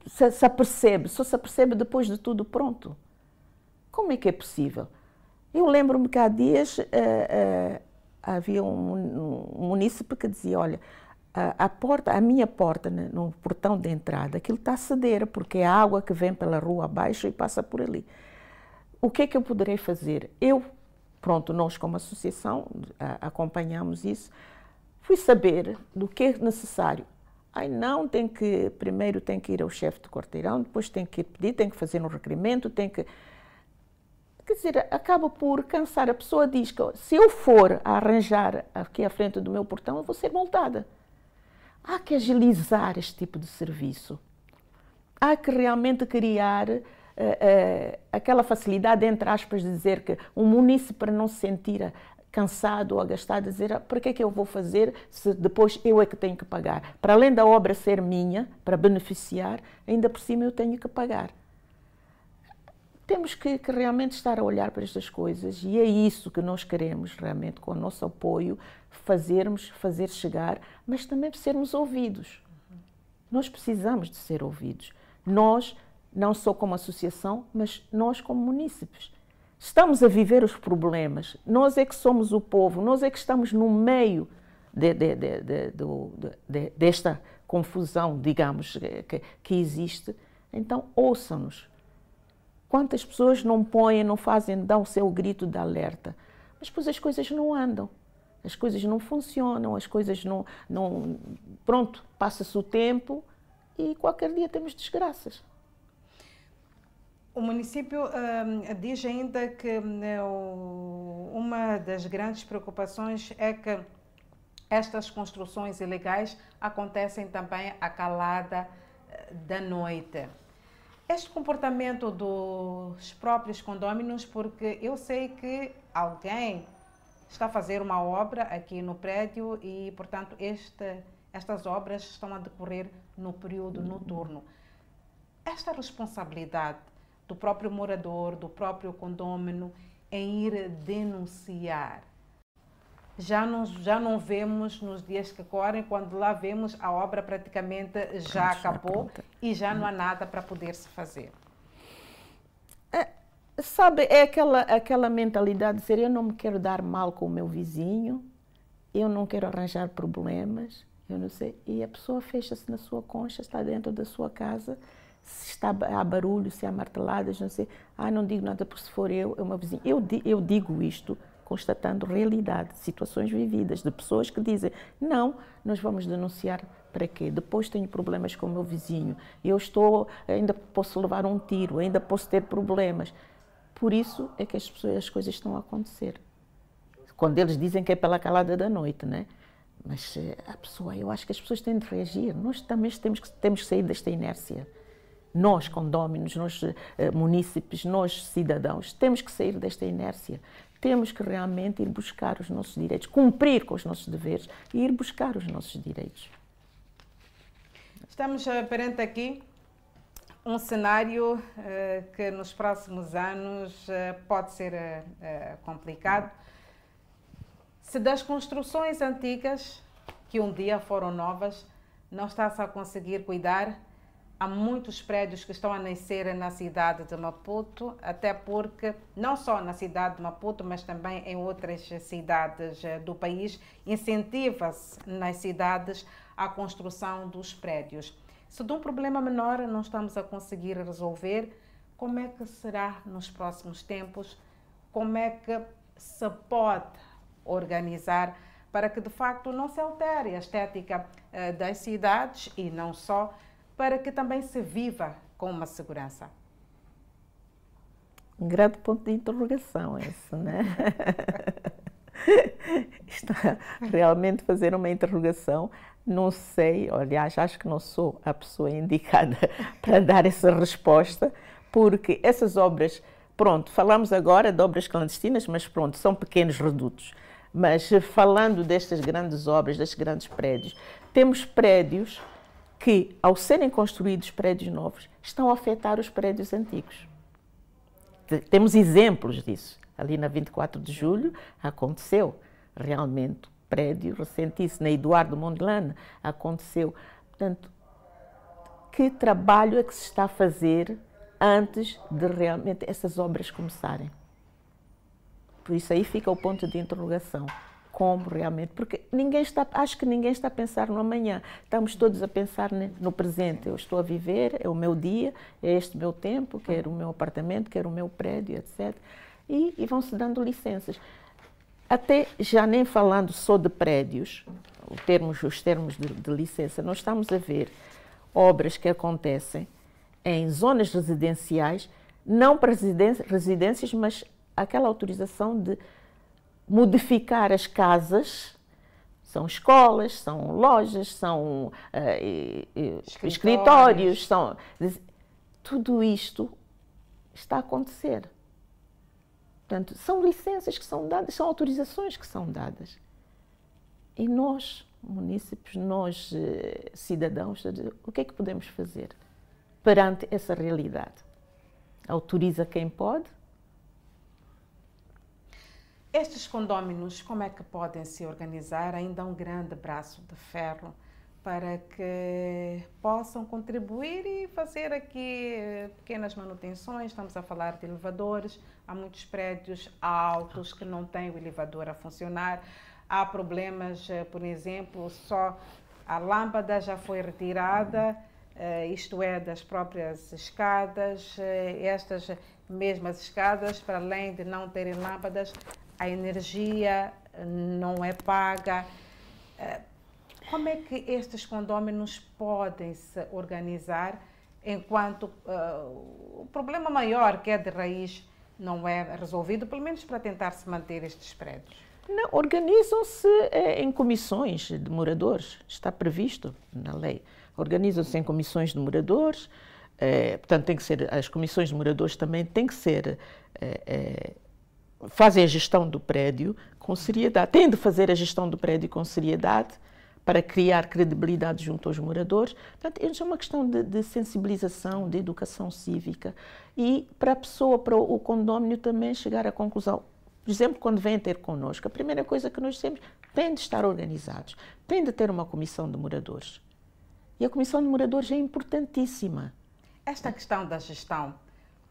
se, se apercebe, só se apercebe depois de tudo pronto. Como é que é possível? Eu lembro-me que há dias uh, uh, havia um, um munícipe que dizia, olha, a, a, porta, a minha porta né, no portão de entrada, aquilo está a ceder, porque é a água que vem pela rua abaixo e passa por ali. O que é que eu poderei fazer? Eu, pronto, nós como associação a, acompanhamos isso, fui saber do que é necessário. Ai não, tem que, primeiro tem que ir ao chefe de quarteirão, depois tem que pedir, tem que fazer um requerimento, tem que... Quer dizer, acaba por cansar. A pessoa diz que se eu for a arranjar aqui à frente do meu portão, eu vou ser multada. Há que agilizar este tipo de serviço. Há que realmente criar uh, uh, aquela facilidade, entre aspas, de dizer que um munícipe, para não se sentir cansado ou agastado a dizer ah, para que é que eu vou fazer se depois eu é que tenho que pagar. Para além da obra ser minha, para beneficiar, ainda por cima eu tenho que pagar. Temos que, que realmente estar a olhar para estas coisas e é isso que nós queremos realmente, com o nosso apoio, fazermos, fazer chegar, mas também sermos ouvidos. Nós precisamos de ser ouvidos. Nós, não só como associação, mas nós como munícipes estamos a viver os problemas. Nós é que somos o povo, nós é que estamos no meio de, de, de, desta confusão, digamos, que, que existe. Então, ouçam-nos. Quantas pessoas não põem, não fazem, dão o seu grito de alerta, mas depois as coisas não andam, as coisas não funcionam, as coisas não. não pronto, passa-se o tempo e qualquer dia temos desgraças. O município uh, diz ainda que uh, uma das grandes preocupações é que estas construções ilegais acontecem também à calada uh, da noite. Este comportamento dos próprios condôminos, porque eu sei que alguém está a fazer uma obra aqui no prédio e, portanto, este, estas obras estão a decorrer no período noturno. Esta responsabilidade do próprio morador, do próprio condômino, em ir denunciar. Já não, já não vemos nos dias que correm, quando lá vemos a obra praticamente já acabou e já não há nada para poder se fazer. É, sabe, é aquela, aquela mentalidade de dizer eu não me quero dar mal com o meu vizinho, eu não quero arranjar problemas, eu não sei. E a pessoa fecha-se na sua concha, está dentro da sua casa se está, há barulho, se há marteladas, não sei. Ah, não digo nada porque se for eu, é uma vizinha. Eu, eu digo isto constatando realidade, situações vividas, de pessoas que dizem, não, nós vamos denunciar para quê? Depois tenho problemas com o meu vizinho, eu estou, ainda posso levar um tiro, ainda posso ter problemas. Por isso é que as, pessoas, as coisas estão a acontecer. Quando eles dizem que é pela calada da noite, né? Mas eh, a pessoa, eu acho que as pessoas têm de reagir. Nós também temos que, temos que sair desta inércia nós condóminos, nós uh, munícipes, nós cidadãos, temos que sair desta inércia. Temos que realmente ir buscar os nossos direitos, cumprir com os nossos deveres e ir buscar os nossos direitos. Estamos uh, perante aqui um cenário uh, que nos próximos anos pode ser complicado. Se das construções antigas, que um dia foram novas, não está-se a conseguir cuidar, há muitos prédios que estão a nascer na cidade de Maputo, até porque não só na cidade de Maputo, mas também em outras cidades eh, do país, incentiva-se nas cidades a construção dos prédios. Se de um problema menor não estamos a conseguir resolver, como é que será nos próximos tempos? Como é que se pode organizar para que de facto não se altere a estética eh, das cidades e não só para que também se viva com uma segurança? Um grande ponto de interrogação esse, né? Está realmente fazer uma interrogação. Não sei, aliás, acho que não sou a pessoa indicada para dar essa resposta, porque essas obras, pronto, falamos agora de obras clandestinas, mas pronto, são pequenos redutos. Mas falando destas grandes obras, destes grandes prédios, temos prédios que, ao serem construídos prédios novos, estão a afetar os prédios antigos. Temos exemplos disso. Ali na 24 de julho aconteceu realmente prédio recentíssimo, na Eduardo Mondlane aconteceu. Portanto, que trabalho é que se está a fazer antes de realmente essas obras começarem? Por isso aí fica o ponto de interrogação como realmente, porque ninguém está, acho que ninguém está a pensar no amanhã. Estamos todos a pensar no presente. Eu estou a viver, é o meu dia, é este meu tempo, quero o meu apartamento, quero o meu prédio, etc. E, e vão-se dando licenças. Até já nem falando só de prédios, termos, os termos de, de licença, nós estamos a ver obras que acontecem em zonas residenciais, não para residências, mas aquela autorização de modificar as casas. São escolas, são lojas, são uh, escritórios. escritórios, são tudo isto está a acontecer. Portanto, são licenças que são dadas, são autorizações que são dadas. E nós, munícipes, nós, eh, cidadãos, o que é que podemos fazer perante essa realidade? Autoriza quem pode, estes condóminos, como é que podem se organizar? Ainda um grande braço de ferro para que possam contribuir e fazer aqui pequenas manutenções. Estamos a falar de elevadores, há muitos prédios altos que não têm o elevador a funcionar. Há problemas, eh, por exemplo, só a lâmpada já foi retirada, eh, isto é, das próprias escadas. Eh, estas mesmas escadas, para além de não terem lâmpadas, a energia não é paga. Eh, como é que estes condôminos podem se organizar enquanto uh, o problema maior, que é de raiz, não é resolvido, pelo menos para tentar se manter estes prédios? Organizam-se eh, em comissões de moradores, está previsto na lei. Organizam-se em comissões de moradores, portanto, tem que ser, as comissões de moradores também têm que ser fazem a gestão do prédio com seriedade, têm de fazer a gestão do prédio com seriedade para criar credibilidade junto aos moradores. Portanto, é uma questão de, de, sensibilização, de educação cívica e para a pessoa, para o condomínio também chegar à conclusão. Por exemplo, quando vêm ter connosco, a primeira coisa que nós dizemos tem de estar organizados, tem de ter uma comissão de moradores. E a comissão de moradores é importantíssima. Esta questão da gestão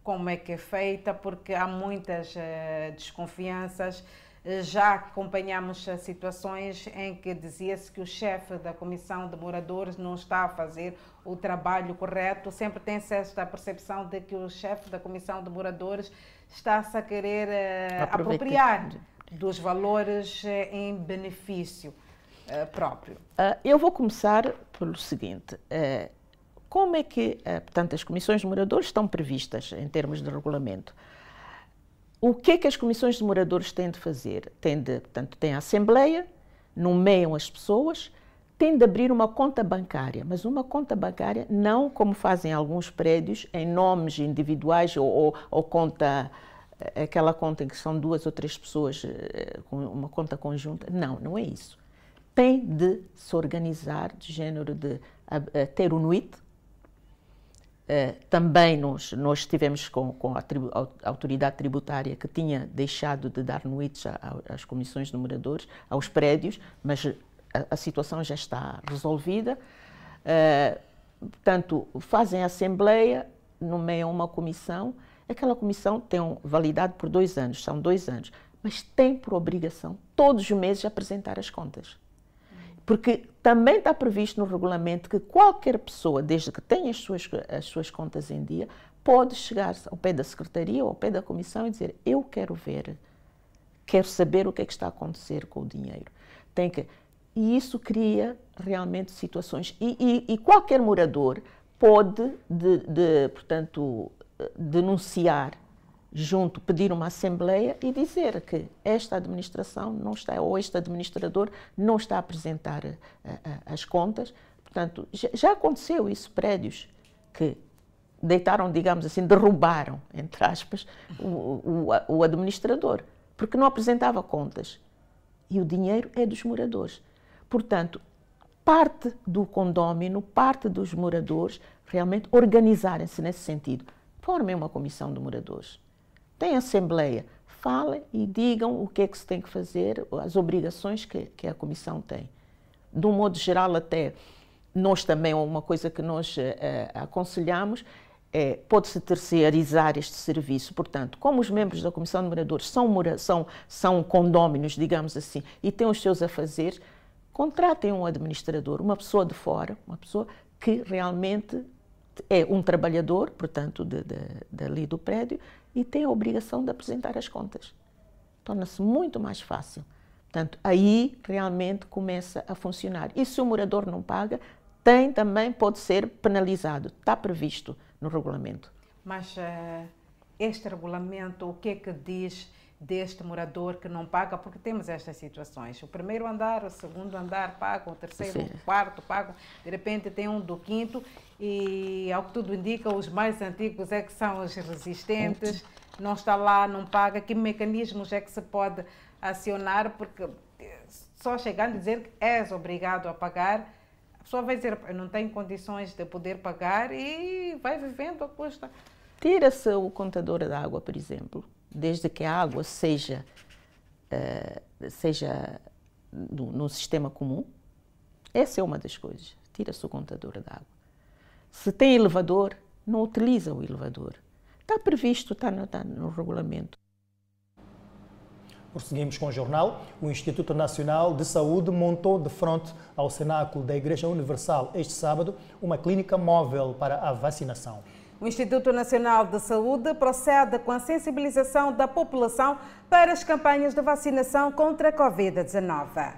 como é que é feita, porque há muitas uh, desconfianças. Eh, já acompanhamos uh, situações em que dizia-se que o chefe da comissão de moradores não está a fazer o trabalho correto. Sempre tem-se esta percepção de que o chefe da comissão de moradores está-se a querer apropriar dos valores em benefício próprio. eu vou começar pelo seguinte como é que, eh, portanto, as comissões de moradores estão previstas em termos de regulamento? O que é que as comissões de moradores têm de fazer? Têm de, portanto, têm a assembleia, nomeiam as pessoas, têm de abrir uma conta bancária, mas uma conta bancária não como fazem alguns prédios, em nomes individuais ou, ou, ou conta eh, aquela conta em que são duas ou três pessoas eh, uma conta conjunta. Não, não é isso. Tem de se organizar de género de ter o NUIT, também nós, nós estivemos com, com a, tribu, a, autoridade tributária que tinha deixado de dar nuites às comissões de moradores, aos prédios, mas a, a situação já está resolvida. Uh, portanto, fazem assembleia, nomeiam uma comissão. Aquela comissão tem um, validade por dois anos, são dois anos, mas tem por obrigação todos os meses apresentar as contas. Porque também está previsto no regulamento que qualquer pessoa, desde que tenha as suas, as suas contas em dia, pode chegar ao pé da secretaria ou ao pé da comissão e dizer: Eu quero ver, quero saber o que é que está a acontecer com o dinheiro. Tem que, e isso cria realmente situações. E, e, e qualquer morador pode, de, de, portanto, denunciar junto, pedir uma assembleia e dizer que esta administração não está, ou este administrador não está a apresentar uh, uh, as contas. Portanto, já, aconteceu isso, prédios que deitaram, digamos assim, derrubaram, entre aspas, o, o, o administrador, porque não apresentava contas. E o dinheiro é dos moradores. Portanto, parte do condómino, parte dos moradores, realmente organizarem-se nesse sentido. Formem uma comissão de moradores tem assembleia, falem e digam o que é que se tem que fazer, as obrigações que, que a comissão tem. De um modo geral, até nós também, uma coisa que nós eh, aconselhamos é, pode-se terceirizar este serviço. Portanto, como os membros da Comissão de Moradores são, são, são condóminos, digamos assim, e têm os seus afazeres, contratem um administrador, uma pessoa de fora, uma pessoa que realmente é um trabalhador, portanto, de, de, dali do prédio, e tem a obrigação de apresentar as contas. Torna-se muito mais fácil. Portanto, aí realmente começa a funcionar. E se o morador não paga, tem também, pode ser penalizado. Está previsto no regulamento. Mas uh, este regulamento, o que é que diz deste morador que não paga, porque temos estas situações. O primeiro andar, o segundo andar pagam, o terceiro, Sim. o quarto pagam, de repente tem um do quinto e, ao que tudo indica, os mais antigos é que são os resistentes, não está lá, não paga. Que mecanismos é que se pode acionar? Porque só chegando a dizer que és obrigado a pagar, a pessoa vai dizer, eu não tenho condições de poder pagar e vai vivendo a custa. Tira-se o contador da água, por exemplo desde que a água seja, uh, seja no, no, sistema comum. Essa é uma das coisas. Tira-se o contador da água. Se tem elevador, não utiliza o elevador. Está previsto, está no, está no regulamento. Prosseguimos com o jornal. O Instituto Nacional de Saúde montou de frente ao cenáculo da Igreja Universal este sábado uma clínica móvel para a vacinação. O Instituto Nacional de Saúde procede com a sensibilização da população para as campanhas de vacinação contra a Covid-19.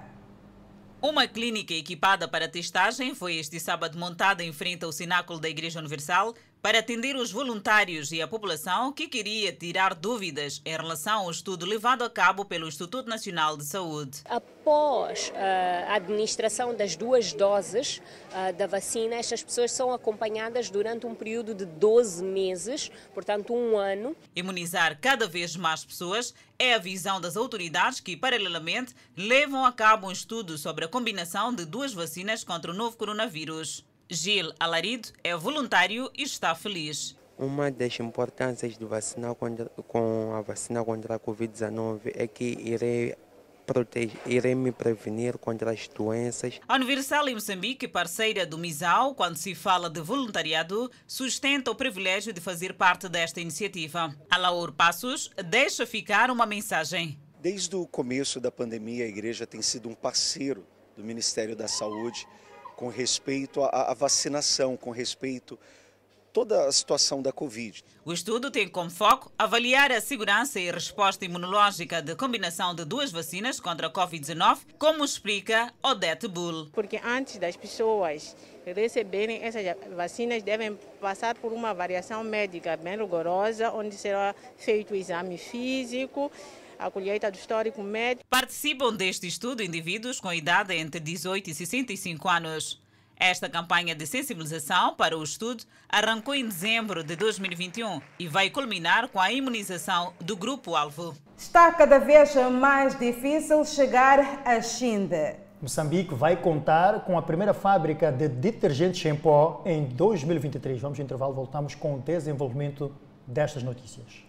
Uma clínica equipada para testagem foi este sábado montada em frente ao Sináculo da Igreja Universal para atender os voluntários e a população que queria tirar dúvidas em relação ao estudo levado a cabo pelo Instituto Nacional de Saúde. Após eh, a administração das duas doses uh, da vacina, estas pessoas são acompanhadas durante um período de 12 meses, portanto, um ano. Imunizar cada vez mais pessoas é a visão das autoridades que, paralelamente, levam a cabo um estudo sobre a combinação de duas vacinas contra o novo coronavírus. Gil Alarido é voluntário e está feliz. Uma das importâncias de vacinar contra, com a vacina contra a Covid-19 é que irei proteger, irei me prevenir contra as doenças. A Universal em Moçambique, parceira do MISAL, quando se fala de voluntariado, sustenta o privilégio de fazer parte desta iniciativa. Alaur Passos deixa ficar uma mensagem. Desde o começo da pandemia, a igreja tem sido um parceiro do Ministério da Saúde com respeito à, à vacinação, com respeito toda a situação da Covid. O estudo tem como foco avaliar a segurança e resposta imunológica de combinação de duas vacinas contra a Covid-19, como explica Odette Bull. Porque antes das pessoas receberem essas vacinas, devem passar por uma avaliação médica bem rigorosa, onde será feito o exame físico, a colheita do histórico médico. Participam deste estudo indivíduos com idade entre 18 e 65 anos. Esta campanha de sensibilização para o estudo arrancou em dezembro de 2021 e vai culminar com a imunização do grupo-alvo. Está cada vez mais difícil chegar a Xinde. Moçambique vai contar com a primeira fábrica de detergentes em pó em 2023. Vamos ao intervalo, voltamos com o desenvolvimento destas notícias.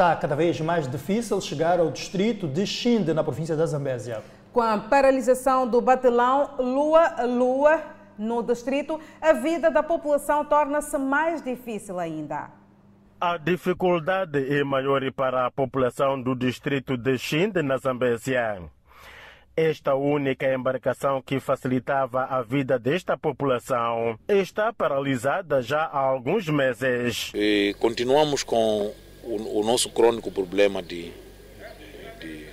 Está cada vez mais difícil chegar ao distrito de Xinde, na província da Zambésia. Com a paralisação do batelão Lua-Lua no distrito, a vida da população torna-se mais difícil ainda. A dificuldade é maior para a população do distrito de Xinde, na Zambésia. Esta única embarcação que facilitava a vida desta população está paralisada já há alguns meses. E continuamos com o, o nosso crônico problema de, de,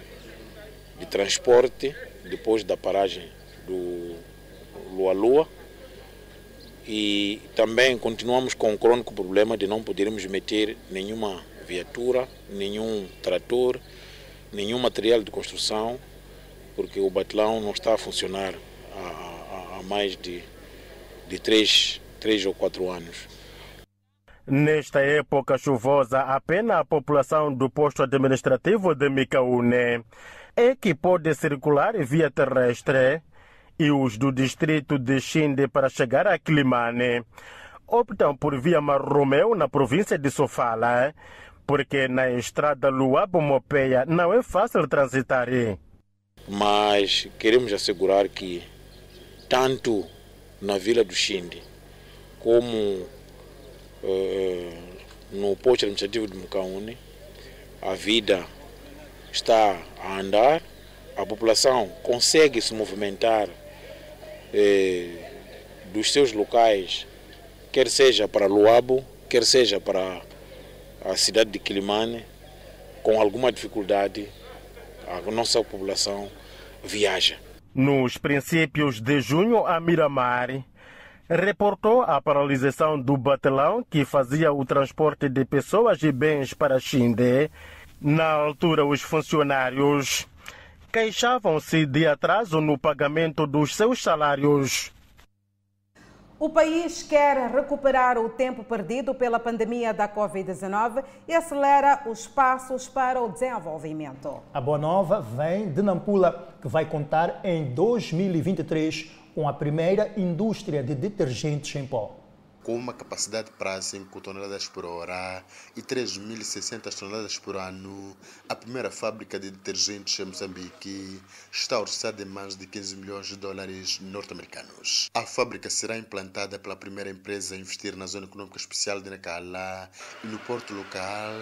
de, transporte depois da paragem do Lua-Lua e também continuamos com o crônico problema de não podermos meter nenhuma viatura, nenhum trator, nenhum material de construção, porque o batalhão não está a funcionar há, há, há mais de, de três, três ou quatro anos. Nesta época chuvosa, apenas a população do posto administrativo de Micaúne é que pode circular via terrestre e os do distrito de Xinde para chegar a Climane optam por via Marromeu na província de Sofala, porque na estrada Luabo-Mopeia não é fácil transitar. Mas queremos assegurar que tanto na vila do Xinde como no posto administrativo de Mucaune, a vida está a andar, a população consegue se movimentar eh, dos seus locais, quer seja para Luabo, quer seja para a cidade de Quilimane, com alguma dificuldade, a nossa população viaja. Nos princípios de junho, a Miramar reportou a paralisação do batelão que fazia o transporte de pessoas e bens para Xinde. Na altura, os funcionários queixavam-se de atraso no pagamento dos seus salários. O país quer recuperar o tempo perdido pela pandemia da Covid-19 e acelera os passos para o desenvolvimento. A boa nova vem de Nampula, que vai contar em 2023 com a primeira indústria de detergentes em pó com uma capacidade para 5 toneladas por hora e 3.600 toneladas por ano, a primeira fábrica de detergentes em Moçambique está orçada em mais de 15 milhões de dólares norte-americanos. A fábrica será implantada pela primeira empresa a investir na Zona Econômica Especial de Nacala e no porto local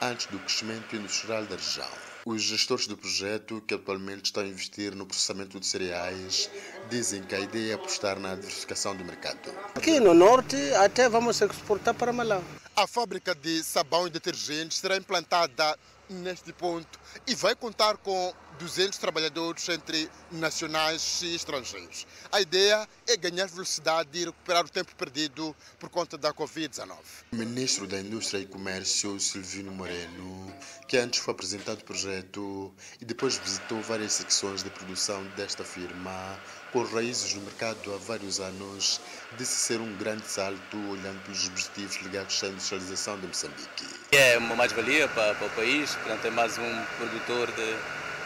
antes do crescimento industrial da região. Os gestores do projeto, que atualmente estão a investir no processamento de cereais, dizem que a ideia é apostar na diversificação do mercado. Aqui no norte até vamos exportar para Malau. A fábrica de sabão e detergentes será implantada neste ponto e vai contar com 200 trabalhadores entre nacionais e estrangeiros. A ideia é ganhar velocidade e recuperar o tempo perdido por conta da Covid-19. O ministro da Indústria e Comércio, Silvino Moreno, que antes foi apresentado o projeto e depois visitou várias secções de produção desta firma, com raízes no mercado há vários anos, disse ser um grande salto olhando para os objetivos ligados à industrialização de Moçambique. É uma mais-valia para, para, o país, portanto é mais um produtor de,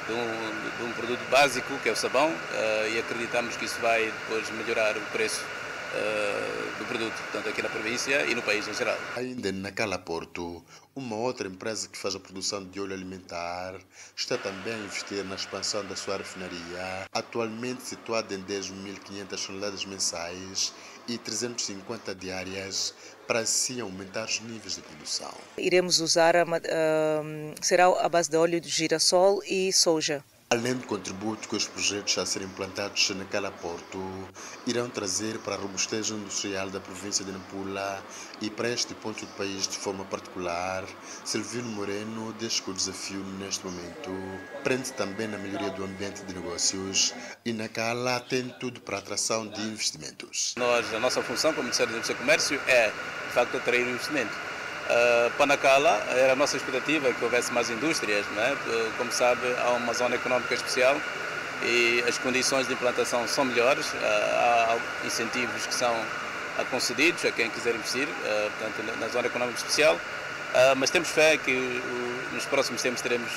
de, um, de um, produto básico, que é o sabão, uh, e acreditamos que isso vai depois melhorar o preço do produto, tanto aqui na província e no país em geral. Ainda na Cala Porto, uma outra empresa que faz a produção de óleo alimentar está também a investir na expansão da sua refinaria, atualmente situada em 10.500 toneladas mensais e 350 diárias, para assim aumentar os níveis de produção. Iremos usar, a, uh, será a base de óleo de girassol e soja. Além do contributo que os projetos a serem implantados naquela porto irão trazer para a robustez industrial da província de Nampula e para este ponto do país de forma particular, Silvino Moreno diz que o desafio neste momento prende também na melhoria do ambiente de negócios e na Cala tem tudo para a atração de investimentos. Nós, a nossa função como Ministério e Comércio é, de facto, atrair investimento Uh, Panacala era a nossa expectativa que houvesse mais indústrias, né? como sabe há uma zona económica especial e as condições de implantação são melhores, uh, há incentivos que são concedidos a quem quiser investir portanto, na zona económica especial, mas temos fé que nos próximos tempos teremos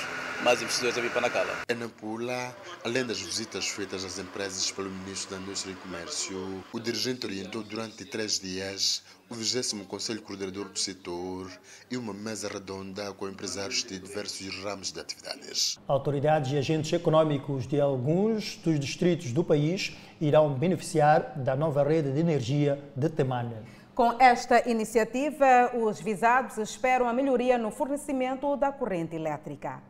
mais investidores a vir para Nacala. Em Nampula, além das visitas feitas às empresas pelo Ministro da Indústria e Comércio, o dirigente orientou durante três dias o 20 Conselho Coordenador do Setor e uma mesa redonda com empresários de diversos ramos de atividades. Autoridades e agentes econômicos de alguns dos distritos do país irão beneficiar da nova rede de energia de Temane. Com esta iniciativa, os visados esperam a melhoria no fornecimento da corrente elétrica.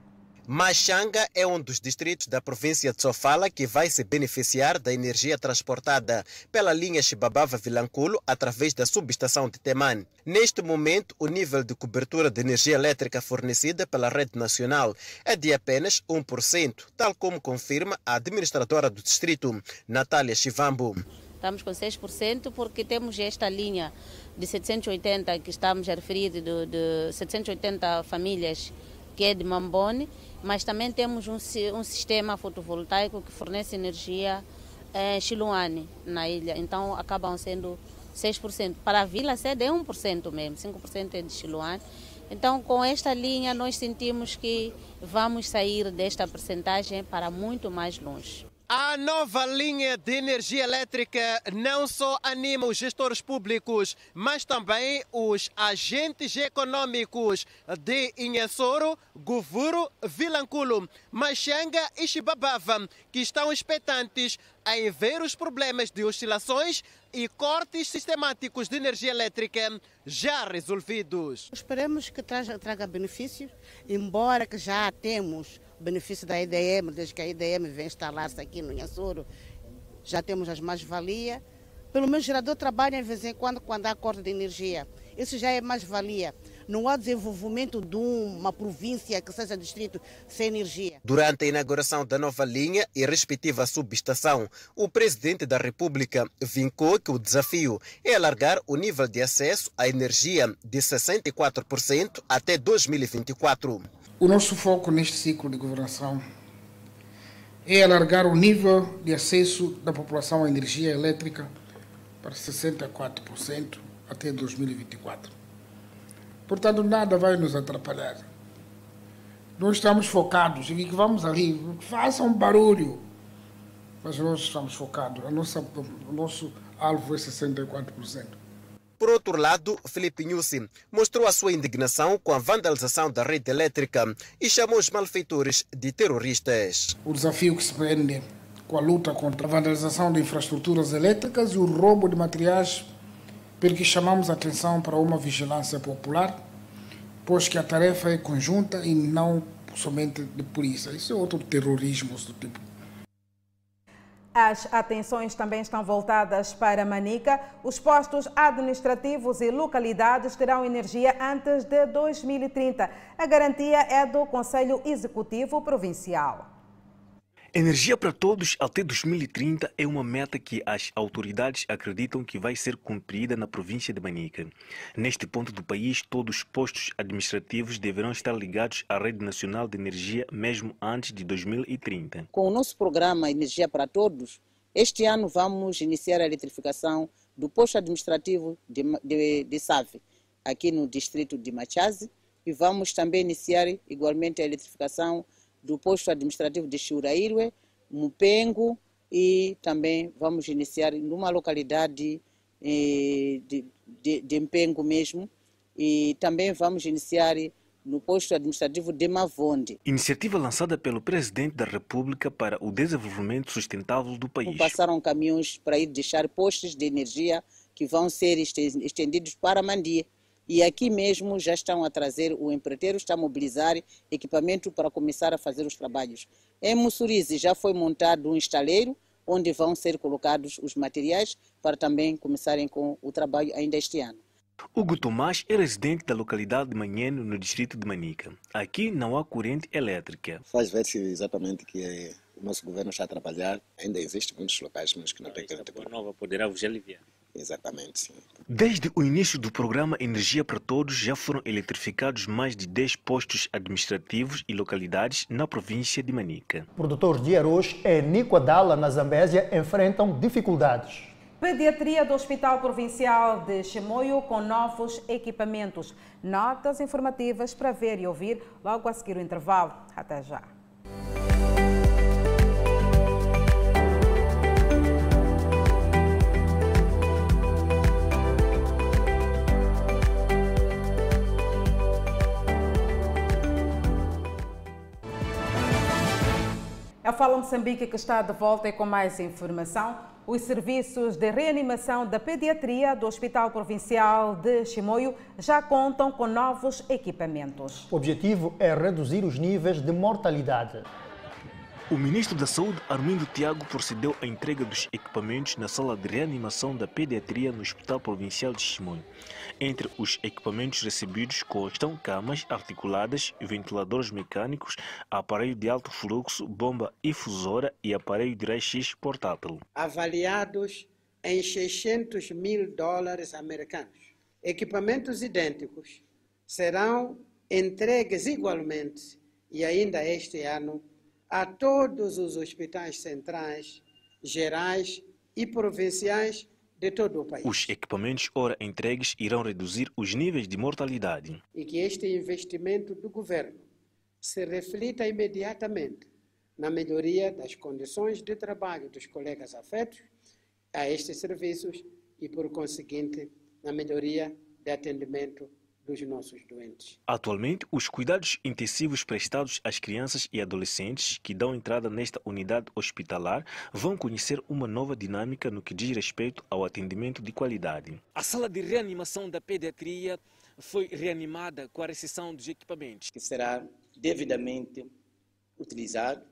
Machanga é um dos distritos da província de Sofala que vai se beneficiar da energia transportada pela linha Chibabava-Vilanculo através da subestação de Temane. Neste momento, o nível de cobertura de energia elétrica fornecida pela rede nacional é de apenas 1%, tal como confirma a administradora do distrito, Natália Chivambo. Estamos com 6% porque temos esta linha de 780 que estamos a referir, de, de 780 famílias que é de Mambone mas também temos um, um sistema fotovoltaico que fornece energia em eh, Chiluane, na ilha. Então acabam sendo 6%. Para a Vila Sede é 1% mesmo, 5% é de Chiluane. Então, com esta linha, nós sentimos que vamos sair desta percentagem para muito mais longe. A nova linha de energia elétrica não só anima os gestores públicos, mas também os agentes econômicos de Inhassoro, Govuro, Vilanculo, Machanga e Chibabava, que estão expectantes em ver os problemas de oscilações e cortes sistemáticos de energia elétrica já resolvidos. Esperemos que traga, traga benefícios, embora que já temos benefício da IDM, desde que a IDM vem instalar-se aqui no Inhassoro, já temos as mais-valia. Pelo menos o gerador trabalha de vez em quando, quando há corte de energia. Isso já é mais-valia. não há desenvolvimento de uma província que seja distrito sem energia. Durante a inauguração da nova linha e respectiva subestação, o presidente da República vincou que o desafio é alargar o nível de acesso à energia de 64% até 2024. O nosso foco neste ciclo de governação é alargar o nível de acesso da população à energia elétrica para 64% até 2024. Portanto, nada vai nos atrapalhar. Nós estamos focados e que vamos ali, façam barulho, mas nós estamos focados. A nossa, o nosso alvo é 64%. Por outro lado, Felipe Nussi mostrou a sua indignação com a vandalização da rede elétrica e chamou os malfeitores de terroristas. O desafio que se prende com a luta contra a vandalização de infraestruturas elétricas e o roubo de materiais, pelo que chamamos a atenção para uma vigilância popular, pois que a tarefa é conjunta e não somente de polícia. Isso é outro terrorismo do tipo. As atenções também estão voltadas para Manica. Os postos administrativos e localidades terão energia antes de 2030. A garantia é do Conselho Executivo Provincial. Energia para todos até 2030 é uma meta que as autoridades acreditam que vai ser cumprida na província de Manica. Neste ponto do país, todos os postos administrativos deverão estar ligados à rede nacional de energia mesmo antes de 2030. Com o nosso programa Energia para Todos, este ano vamos iniciar a eletrificação do posto administrativo de, de, de Save, aqui no distrito de Machazi, e vamos também iniciar igualmente a eletrificação do posto administrativo de Churairwe, Mupengo e também vamos iniciar numa localidade eh, de, de, de Mpengo mesmo e também vamos iniciar no posto administrativo de Mavonde. Iniciativa lançada pelo Presidente da República para o desenvolvimento sustentável do país. Passaram caminhões para ir deixar postos de energia que vão ser estendidos para Mandia. E aqui mesmo já estão a trazer, o empreiteiro está a mobilizar equipamento para começar a fazer os trabalhos. Em Mussurize já foi montado um estaleiro onde vão ser colocados os materiais para também começarem com o trabalho ainda este ano. Hugo Tomás é residente da localidade de Manheno, no distrito de Manica. Aqui não há corrente elétrica. Faz ver-se exatamente que é, o nosso governo está a trabalhar. Ainda existem muitos locais mas que não têm corrente. A nova poderá vos aliviar. Exatamente, sim. Desde o início do programa Energia para Todos, já foram eletrificados mais de 10 postos administrativos e localidades na província de Manica. Produtores de arroz em Nicoadala, na Zambésia, enfrentam dificuldades. Pediatria do Hospital Provincial de Chimoio com novos equipamentos. Notas informativas para ver e ouvir logo a seguir o intervalo. Até já. A Fala Moçambique que está de volta e com mais informação. Os serviços de reanimação da pediatria do Hospital Provincial de Chimoio já contam com novos equipamentos. O objetivo é reduzir os níveis de mortalidade. O ministro da Saúde, Armindo Tiago, procedeu à entrega dos equipamentos na sala de reanimação da pediatria no Hospital Provincial de Chimoio. Entre os equipamentos recebidos constam camas articuladas, ventiladores mecânicos, aparelho de alto fluxo, bomba infusora e aparelho de raio-x portátil. Avaliados em 600 mil dólares americanos. Equipamentos idênticos serão entregues igualmente e ainda este ano a todos os hospitais centrais, gerais e provinciais de todo o país. Os equipamentos ora entregues irão reduzir os níveis de mortalidade. E que este investimento do governo se reflita imediatamente na melhoria das condições de trabalho dos colegas afetos a estes serviços e, por conseguinte, na melhoria de atendimento dos nossos doentes. Atualmente, os cuidados intensivos prestados às crianças e adolescentes que dão entrada nesta unidade hospitalar vão conhecer uma nova dinâmica no que diz respeito ao atendimento de qualidade. A sala de reanimação da pediatria foi reanimada com a recepção dos equipamentos. Que será devidamente utilizado,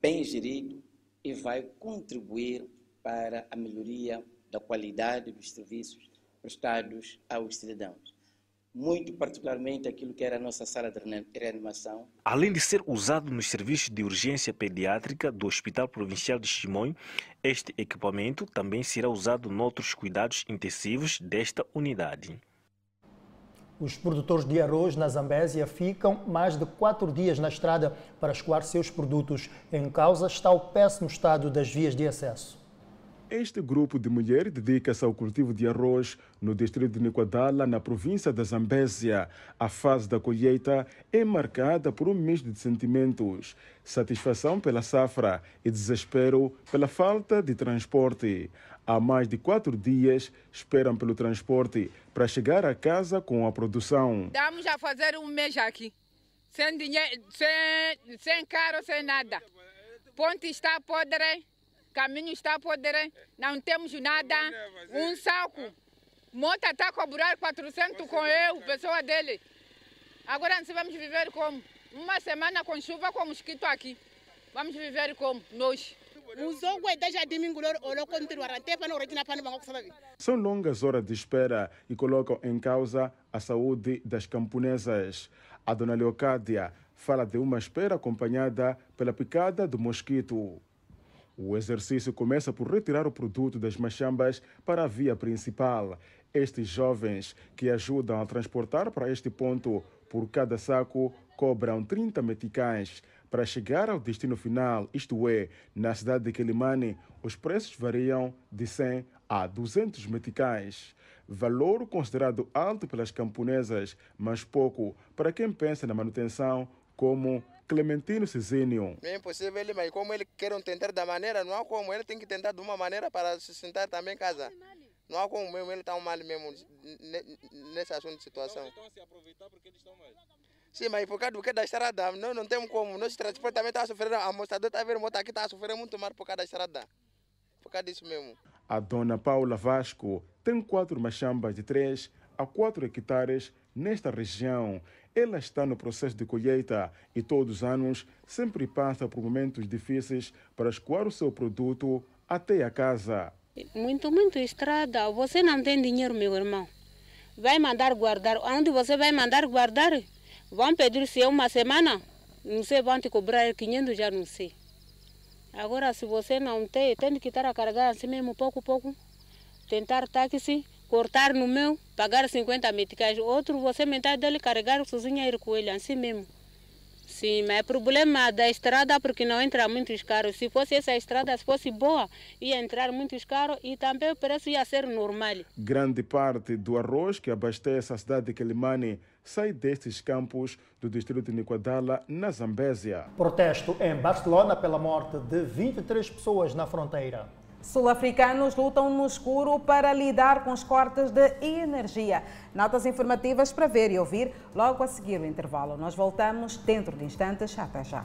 bem gerido e vai contribuir para a melhoria da qualidade dos serviços prestados aos cidadãos. Muito particularmente aquilo que era a nossa sala de reanimação. Além de ser usado nos serviços de urgência pediátrica do Hospital Provincial de Chimões, este equipamento também será usado noutros cuidados intensivos desta unidade. Os produtores de arroz na Zambésia ficam mais de quatro dias na estrada para escoar seus produtos. Em causa está o péssimo estado das vias de acesso. Este grupo de mulheres dedica-se ao cultivo de arroz no distrito de Niquadala, na província da Zambésia. A fase da colheita é marcada por um misto de sentimentos: satisfação pela safra e desespero pela falta de transporte. Há mais de quatro dias esperam pelo transporte para chegar a casa com a produção. Estamos a fazer um mês aqui, sem dinheiro, sem, sem carro, sem nada. Ponte está podre caminho está podre, não temos nada, um saco. Moto está a cobrar 400 com eu, pessoa dele. Agora nós vamos viver como? Uma semana com chuva com mosquito aqui. Vamos viver como? Nós. São longas horas de espera e colocam em causa a saúde das camponesas. A dona Leocádia fala de uma espera acompanhada pela picada do mosquito. O exercício começa por retirar o produto das machambas para a via principal. Estes jovens que ajudam a transportar para este ponto por cada saco cobram 30 meticais. Para chegar ao destino final, isto é, na cidade de Quelimane, os preços variam de 100 a 200 meticais. Valor considerado alto pelas camponesas, mas pouco para quem pensa na manutenção como Clementino Cizinho. É impossível ele, mas como ele quer tentar da maneira, não há como. Ele tem que tentar de uma maneira para sustentar também casa. Não há como mesmo, ele está mal mesmo nesse assunto de situação. Então, se aproveitar porque eles estão mal. Sim, mas por causa do que da estrada, não, não temos como. Nosso transporte também está a sofrer, a mostradora está a ver moto aqui, está a sofrer muito mais por causa da estrada. Por causa disso mesmo. A dona Paula Vasco tem quatro machambas de 3 a 4 hectares nesta região ela está no processo de colheita e todos os anos sempre passa por momentos difíceis para escoar o seu produto até a casa. Muito, muito estrada. Você não tem dinheiro, meu irmão. Vai mandar guardar. Onde você vai mandar guardar? Vão pedir se é uma semana? Não sei, vão te cobrar 500, já não sei. Agora, se você não tem, tem que estar a carregar assim mesmo, pouco, pouco. Tentar táxi cortar no meu, pagar 50 meticais. Outro, você metade dele carregar sozinho e ir com ele, assim mesmo. Sim, mas é problema da estrada porque não entra muitos carros. Se fosse essa estrada, se fosse boa, ia entrar muitos carros e também o preço ia ser normal. Grande parte do arroz que abastece a cidade de Quelimane sai destes campos do distrito de Niquadala, na Zambésia. Protesto em Barcelona pela morte de 23 pessoas na fronteira. Sul-africanos lutam no escuro para lidar com os cortes de energia. Notas informativas para ver e ouvir logo a seguir o intervalo. Nós voltamos dentro de instantes. Até já.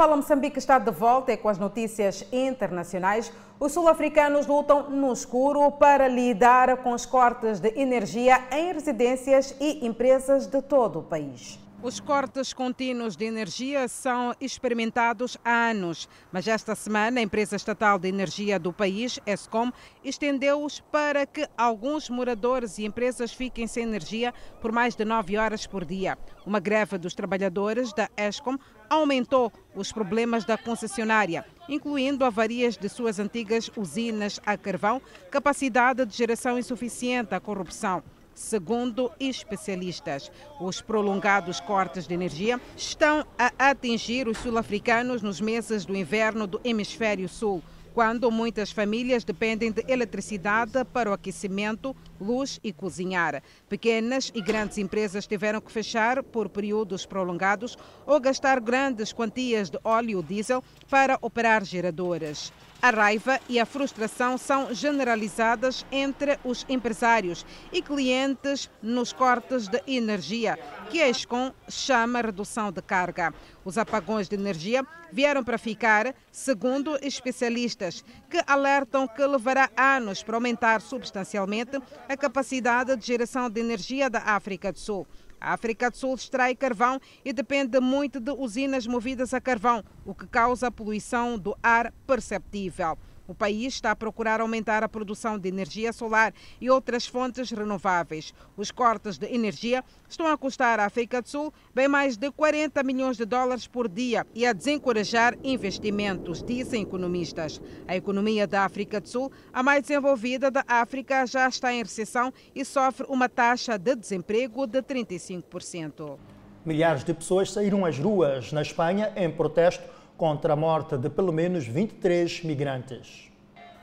Fala Moçambique está de volta e com as notícias internacionais. Os sul-africanos lutam no escuro para lidar com os cortes de energia em residências e empresas de todo o país. Os cortes contínuos de energia são experimentados há anos, mas esta semana a empresa estatal de energia do país, Escom, estendeu-os para que alguns moradores e empresas fiquem sem energia por mais de nove horas por dia. Uma greve dos trabalhadores da Escom aumentou os problemas da concessionária, incluindo avarias de suas antigas usinas a carvão, capacidade de geração insuficiente, a corrupção. Segundo especialistas, os prolongados cortes de energia estão a atingir os sul-africanos nos meses do inverno do hemisfério sul, quando muitas famílias dependem de eletricidade para o aquecimento, luz e cozinhar. Pequenas e grandes empresas tiveram que fechar por períodos prolongados ou gastar grandes quantias de óleo diesel para operar geradoras. A raiva e a frustração são generalizadas entre os empresários e clientes nos cortes de energia, que a ESCOM chama redução de carga. Os apagões de energia vieram para ficar, segundo especialistas, que alertam que levará anos para aumentar substancialmente a capacidade de geração de energia da África do Sul. A África do Sul extrai carvão e depende muito de usinas movidas a carvão, o que causa poluição do ar perceptível. O país está a procurar aumentar a produção de energia solar e outras fontes renováveis. Os cortes de energia estão a custar à África do Sul bem mais de 40 milhões de dólares por dia e a desencorajar investimentos, dizem economistas. A economia da África do Sul, a mais desenvolvida da África, já está em recessão e sofre uma taxa de desemprego de 35%. Milhares de pessoas saíram às ruas na Espanha em protesto contra a morte de pelo menos 23 migrantes.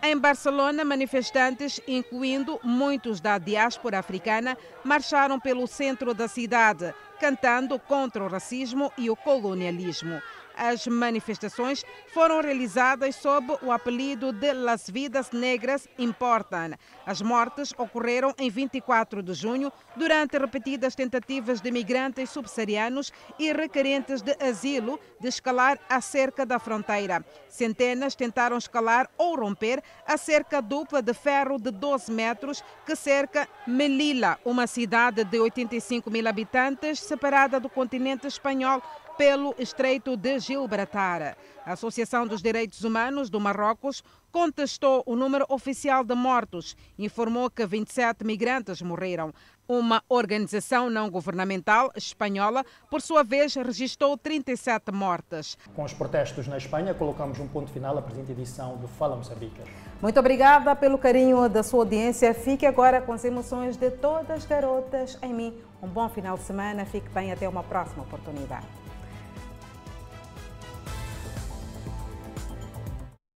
Em Barcelona, manifestantes, incluindo muitos da diáspora africana, marcharam pelo centro da cidade, cantando contra o racismo e o colonialismo. As manifestações foram realizadas sob o apelido de Las Vidas Negras Importam. As mortes ocorreram em 24 de junho durante repetidas tentativas de migrantes subsaarianos e requerentes de asilo de escalar a cerca da fronteira. Centenas tentaram escalar ou romper a cerca dupla de ferro de 12 metros que cerca Melilla, uma cidade de 85 mil habitantes separada do continente espanhol pelo Estreito de Gibraltar. A Associação dos Direitos Humanos do Marrocos contestou o número oficial de mortos e informou que 27 migrantes morreram. Uma organização não governamental espanhola, por sua vez, registrou 37 mortes. Com os protestos na Espanha, colocamos um ponto final à presente edição do Fala Moçambique. Muito obrigada pelo carinho da sua audiência. Fique agora com as emoções de todas as garotas em mim. Um bom final de semana. Fique bem. Até uma próxima oportunidade.